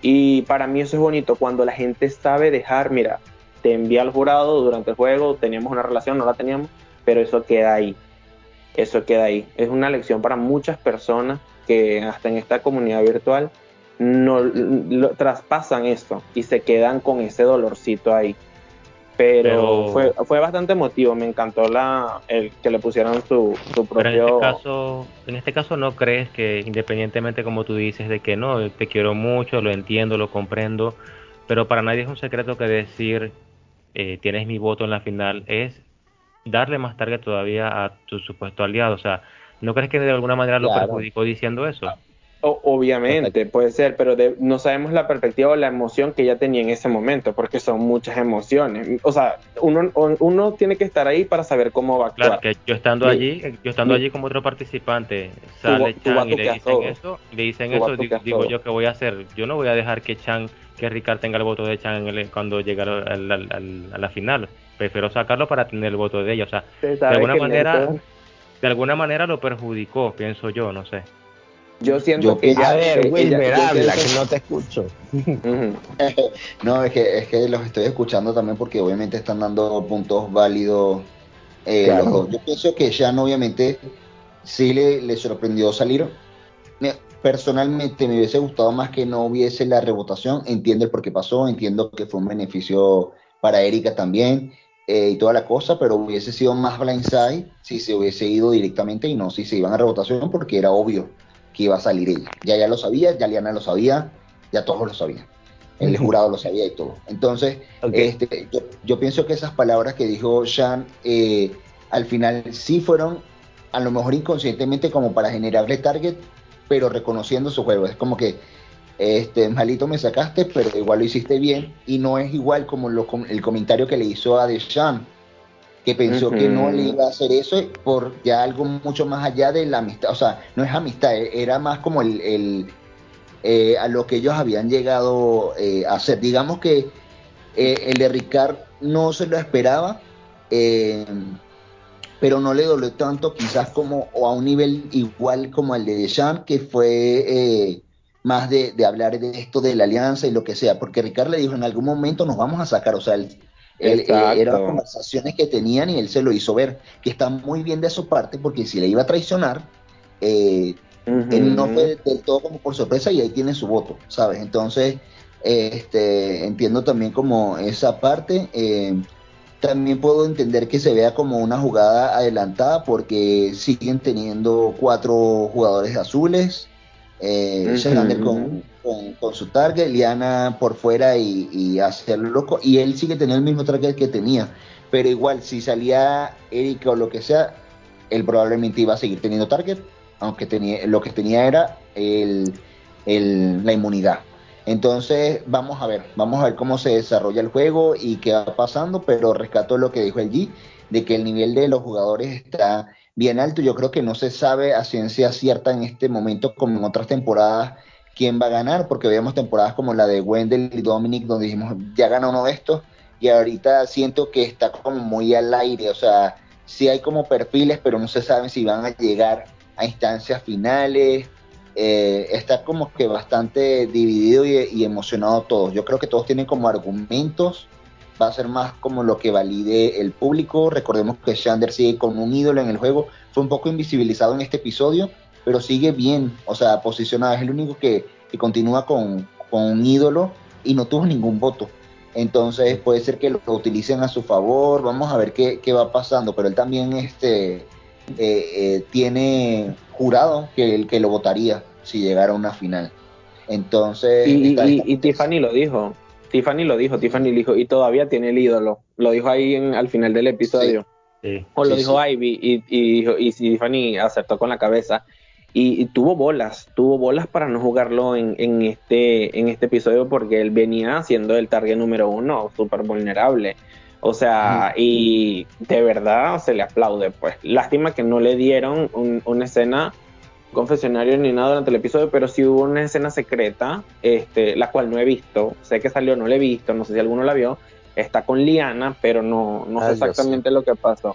Y para mí eso es bonito, cuando la gente sabe dejar, mira, te envía al jurado durante el juego, teníamos una relación, no la teníamos, pero eso queda ahí. Eso queda ahí. Es una lección para muchas personas que hasta en esta comunidad virtual no lo, traspasan eso y se quedan con ese dolorcito ahí. Pero, Pero- fue, fue bastante emotivo, me encantó la el que le pusieran su, su Pero en propio este caso, en este caso no crees que independientemente como tú dices de que no, te quiero mucho, lo entiendo, lo comprendo, pero para nadie es un secreto que decir eh, tienes mi voto en la final es darle más target todavía a tu supuesto aliado, o sea, ¿no crees que de alguna manera lo Claro. perjudicó diciendo eso? Obviamente, puede ser, pero no sabemos la perspectiva o la emoción que ella tenía en ese momento, porque son muchas emociones. O sea, uno, uno tiene que estar ahí para saber cómo va a actuar. Claro, que yo estando allí, yo estando allí como otro participante, sale Chan y le dicen eso, le dicen eso, digo, yo que voy a hacer, yo no voy a dejar que Chan, que Ricard tenga el voto de Chan cuando llegue a la final. Prefiero sacarlo para tener el voto de ella. O sea, de alguna manera, de alguna manera lo perjudicó, pienso yo, no sé. Yo siento que ya. A ver, Wilmer, habla, que no te escucho. (laughs) no, es que, es que los estoy escuchando también porque obviamente están dando puntos válidos eh, los dos. Yo pienso que Jean, obviamente, sí le, le sorprendió salir. Personalmente me hubiese gustado más que no hubiese la rebotación. Entiendo el por qué pasó, entiendo que fue un beneficio para Erika también. Eh, y toda la cosa, pero hubiese sido más blindside si se hubiese ido directamente y no si se iban a rebotación porque era obvio que iba a salir ella. Ya ya lo sabía, ya Liana lo sabía, ya todos lo sabían. El jurado lo sabía y todo. Entonces, este, yo, pienso que esas palabras que dijo Sean eh, al final sí fueron a lo mejor inconscientemente como para generarle target, pero reconociendo su juego. Es como que, este, malito me sacaste, pero igual lo hiciste bien y no es igual como el comentario que le hizo a Deshaun que pensó que no le iba a hacer eso por ya algo mucho más allá de la amistad, o sea, no es amistad, e-, era más como el, eh, a lo que ellos habían llegado eh, a hacer. Digamos que eh, el de Ricard no se lo esperaba, pero no le dolió tanto quizás como o a un nivel igual como el de Deschamps, que fue más de, de, hablar de esto de la alianza y lo que sea, porque Ricard le dijo en algún momento nos vamos a sacar, o sea, el, él, eran conversaciones que tenían y él se lo hizo ver, que está muy bien de su parte, porque si le iba a traicionar, eh, él no fue del todo como por sorpresa y ahí tiene su voto, ¿sabes? Entonces, este, entiendo también como esa parte. Eh, también puedo entender que se vea como una jugada adelantada porque siguen teniendo cuatro jugadores azules. Eh, con, con, su target, Liana por fuera y, hacerlo loco. Y él sigue teniendo el mismo target que tenía. Pero igual, si salía Erika o lo que sea, él probablemente iba a seguir teniendo target, aunque tenía, lo que tenía era el, la inmunidad. Entonces, vamos a ver, vamos a ver cómo se desarrolla el juego y qué va pasando, pero rescato lo que dijo el G, de que el nivel de los jugadores está bien alto. Yo creo que no se sabe a ciencia cierta en este momento como en otras temporadas quién va a ganar, porque veíamos temporadas como la de Wendell y Dominic, donde dijimos, ya gana uno de estos, y ahorita siento que está como muy al aire, o sea, sí hay como perfiles, pero no se sabe si van a llegar a instancias finales, eh, está como que bastante dividido y, emocionado todos. Yo creo que todos tienen como argumentos, va a ser más como lo que valide el público. Recordemos que Shander sigue con un ídolo en el juego, fue un poco invisibilizado en este episodio, pero sigue bien, o sea, posicionado. Es el único que, continúa con, un ídolo y no tuvo ningún voto. Entonces puede ser que lo, utilicen a su favor, vamos a ver qué, va pasando, pero él también este, eh, eh, tiene jurado que, el, que lo votaría si llegara a una final. Entonces... Y, Tiffany lo dijo, Tiffany lo dijo, Tiffany lo dijo, y todavía tiene el ídolo, lo dijo ahí en, al final del episodio. O lo dijo Ivy y, y, y Tiffany aceptó con la cabeza y, tuvo bolas, tuvo bolas para no jugarlo en, en, este, en este episodio porque él venía siendo el target número uno, súper vulnerable. O sea, y de verdad se le aplaude, pues. Lástima que no le dieron una escena confesionario ni nada durante el episodio, pero sí hubo una escena secreta, este, la cual no he visto. Sé que salió, no la he visto, no sé si alguno la vio. Está con Liana, pero no, no sé exactamente lo que pasó.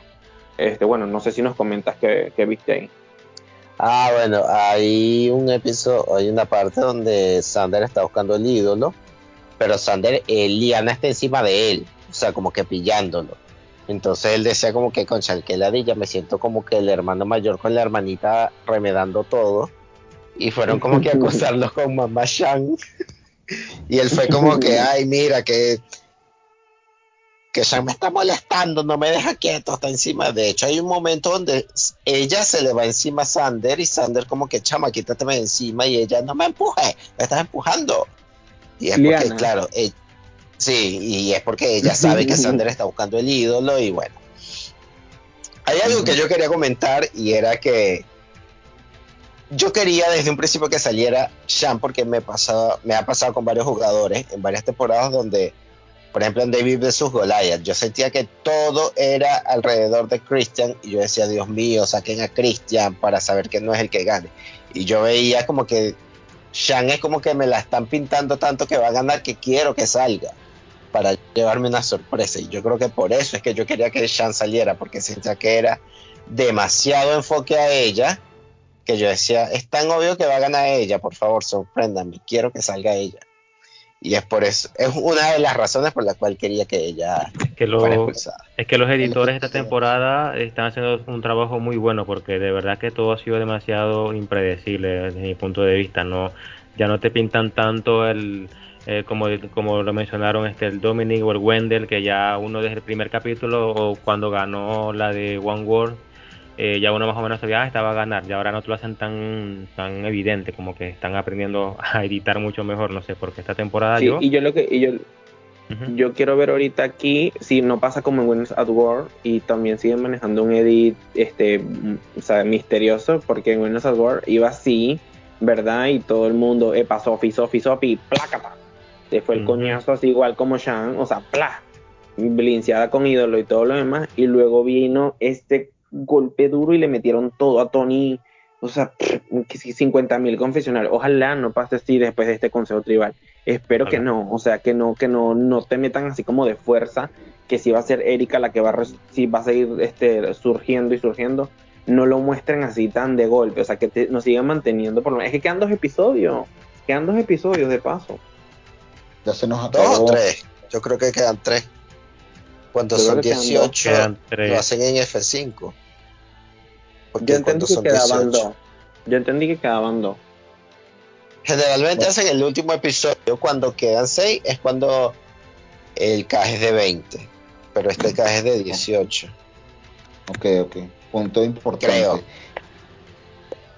Este, bueno, no sé si nos comentas que, que viste ahí. Ah, bueno, hay un episodio, hay una parte donde Sander está buscando el ídolo, pero Sander, eh, Liana está encima de él, o sea, como que pillándolo. Entonces él decía como que con Chanqueladilla me siento como que el hermano mayor con la hermanita remedando todo. Y fueron como que a acosarlo con mamá Shang. (laughs) y él fue como que, ay, mira, que que Sam me está molestando, no me deja quieto, está encima. De hecho, hay un momento donde ella se le va encima a Sander y Sander como que, chama, quítate de encima y ella, no me empuje, me estás empujando. Y es porque, claro, eh, sí, y es porque ella sabe que Sander está buscando el ídolo y bueno. Hay algo que yo quería comentar y era que yo quería desde un principio que saliera Sean porque me, pasaba, me ha pasado con varios jugadores en varias temporadas donde, por ejemplo en David vs Goliath, yo sentía que todo era alrededor de Christian y yo decía, Dios mío, saquen a Christian para saber que no es el que gane. Y yo veía como que Sean es como que me la están pintando tanto que va a ganar que quiero que salga para llevarme una sorpresa. Y yo creo que por eso es que yo quería que Sean saliera, porque sentía que era demasiado enfoque a ella que yo decía, es tan obvio que va a ganar ella, por favor, sorpréndame, quiero que salga ella. Y es por eso, es una de las razones por la cual quería que ella es que Es que los editores de esta temporada están haciendo un trabajo muy bueno porque de verdad que todo ha sido demasiado impredecible desde mi punto de vista. No, ya no te pintan tanto el eh, como, como lo mencionaron este el Dominic o el Wendell que ya uno desde el primer capítulo o cuando ganó la de One World eh, ya uno más o menos sabía, ah, estaba a ganar, y ahora no te lo hacen tan, tan evidente, como que están aprendiendo (laughs) a editar mucho mejor, no sé, porque esta temporada sí, y yo lo que, y yo, yo quiero ver ahorita aquí, si no pasa como en Winners at War, y también siguen manejando un edit, este, o sea, misterioso, porque en Winners at War iba así, ¿verdad? Y todo el mundo, pasó Sophie, Sophie, Sophie, plácata. Se fue el coñazo así igual como Shan, o sea, plá, blinciada con ídolo y todo lo demás, y luego vino este golpe duro y le metieron todo a Tony. O sea, (sniffs) que 50 mil confesionales. Ojalá no pase así después de este consejo tribal. Espero que no. O sea, que no, que no, no te metan así como de fuerza. Que si va a ser Erika la que va a, si va a seguir este, surgiendo y surgiendo. No lo muestren así tan de golpe. O sea, que nos sigan manteniendo por lo menos. Es que quedan dos episodios. Quedan dos episodios de paso. Ya se nos acabó. Dos tres. Yo creo que quedan tres. Cuando son 18, lo hacen en F5. Yo entendí que quedaban dos. Yo entendí que quedaban dos. Generalmente hacen el último episodio. Cuando quedan 6 es cuando el caje es de 20. Pero este caje es de 18. Ok, ok. Punto importante. Creo.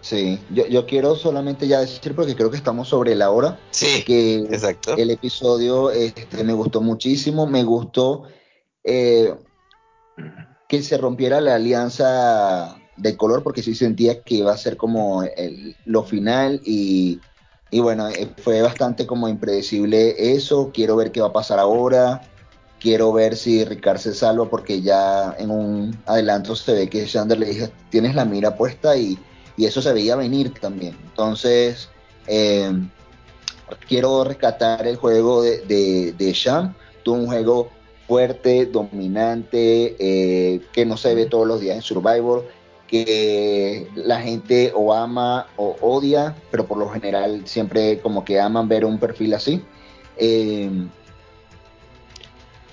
Sí, yo, yo, quiero solamente ya decir, porque creo que estamos sobre la hora, sí, que exacto. el episodio este, me gustó muchísimo, me gustó eh, que se rompiera la alianza de color porque sí sentía que iba a ser como lo final y, bueno, eh, fue bastante como impredecible eso, quiero ver qué va a pasar ahora, quiero ver si Ricard se salva porque ya en un adelanto se ve que Sander le dijo, tienes la mira puesta y, eso se veía venir también. Entonces, eh, quiero rescatar el juego de, de, de Sean, tuvo un juego fuerte, dominante, eh, que no se ve todos los días en Survivor, que la gente o ama o odia, pero por lo general siempre como que aman ver un perfil así. Eh,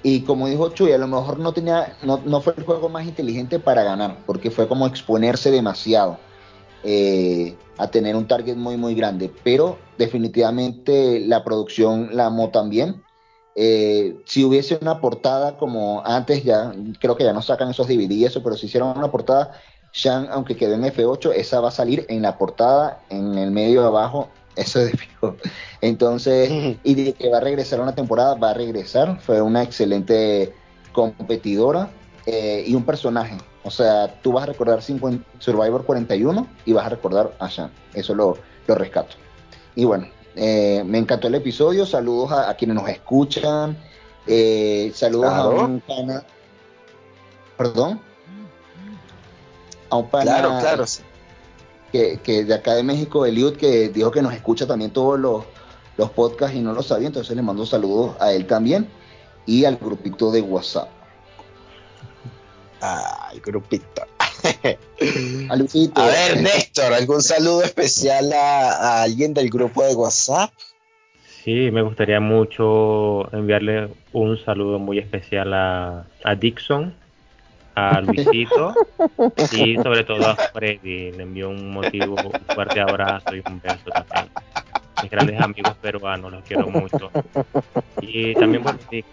y como dijo Chuy, a lo mejor no tenía, no, fue el juego más inteligente para ganar, porque fue como exponerse demasiado eh, a tener un target muy muy grande. Pero definitivamente la producción la amó también. Eh, si hubiese una portada como antes, ya creo que ya no sacan esos DVD y eso, pero si hicieron una portada, Shan, aunque quedó en F8, esa va a salir en la portada, en el medio abajo, eso es (laughs) fijo. Entonces, y de que va a regresar una temporada, va a regresar. Fue una excelente competidora eh, y un personaje. O sea, tú vas a recordar Survivor 41 y vas a recordar a Shan. Eso lo, lo rescato. Y bueno, eh, me encantó el episodio. Saludos a, quienes nos escuchan. Eh, saludos a un pana. Perdón. A un pana. Claro, claro. Que, que de acá de México, Eliud, que dijo que nos escucha también todos los, los podcasts y no lo sabía. Entonces le mando saludos a él también y al grupito de WhatsApp. Ay, grupito. (laughs) a ver, Néstor, ¿algún saludo especial a, alguien del grupo de WhatsApp? Sí, me gustaría mucho enviarle un saludo muy especial a, Dixon, a Luisito (laughs) y sobre todo a Freddy. Le envío un motivo, un fuerte abrazo y un beso también. Mis grandes amigos peruanos, los quiero mucho. Y también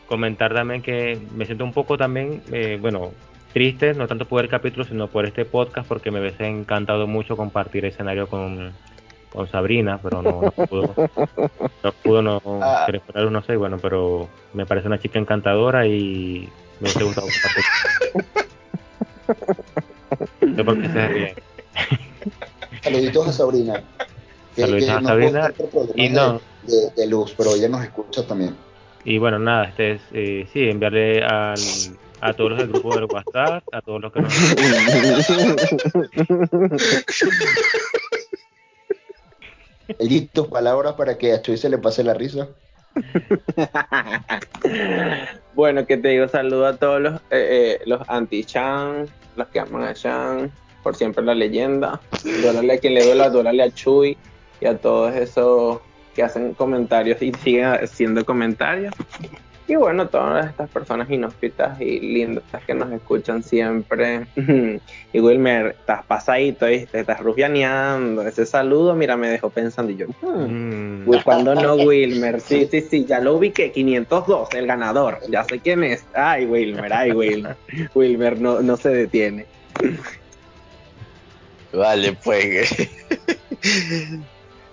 comentar también que me siento un poco también, eh, bueno, triste, no tanto por el capítulo, sino por este podcast, porque me hubiese encantado mucho compartir escenario con, con Sabrina, pero no, pudo, no pudo, no, ah. no sé, bueno, pero me parece una chica encantadora y me hubiese gustado compartir. no porque se ríe. Saluditos a Sabrina. Saluditos a Sabrina. Y no. De, de, luz, pero ella nos escucha también. Y bueno, nada, este es, eh, sí, enviarle al, a todos los del grupo del WhatsApp, a todos los que nos... (laughs) tus palabras para que a Chuy se le pase la risa. (laughs) bueno, que te digo, saludo a todos los, eh, eh, los anti-Chan, los que aman a Chan, por siempre la leyenda. Duélale a quien le duela, duélale a Chuy y a todos esos que hacen comentarios y siguen haciendo comentarios. Y bueno, todas estas personas inhóspitas y lindas que nos escuchan siempre. (laughs) y Wilmer, estás pasadito, ¿viste? Estás rufianeando. Ese saludo, mira, me dejó pensando. Y yo, hmm, mm. ¿cuándo no, (laughs) Wilmer? Sí, sí, sí, ya lo ubiqué. 502, el ganador. Ya sé quién es. Ay, Wilmer, ay, Wilmer. (laughs) Wilmer no, no se detiene. Vale, pues.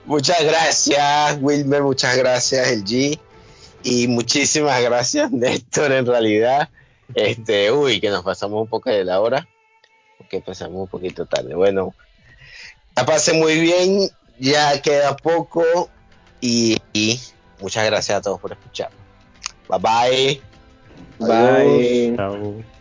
muchas gracias, Wilmer. Muchas gracias, el G. Y muchísimas (laughs) gracias, Néstor, en realidad. Este, uy, que nos pasamos un poco de la hora, porque pasamos un poquito tarde. Bueno, la pasé muy bien, ya queda poco y, muchas gracias a todos por escuchar. Bye bye. Bye. Chao.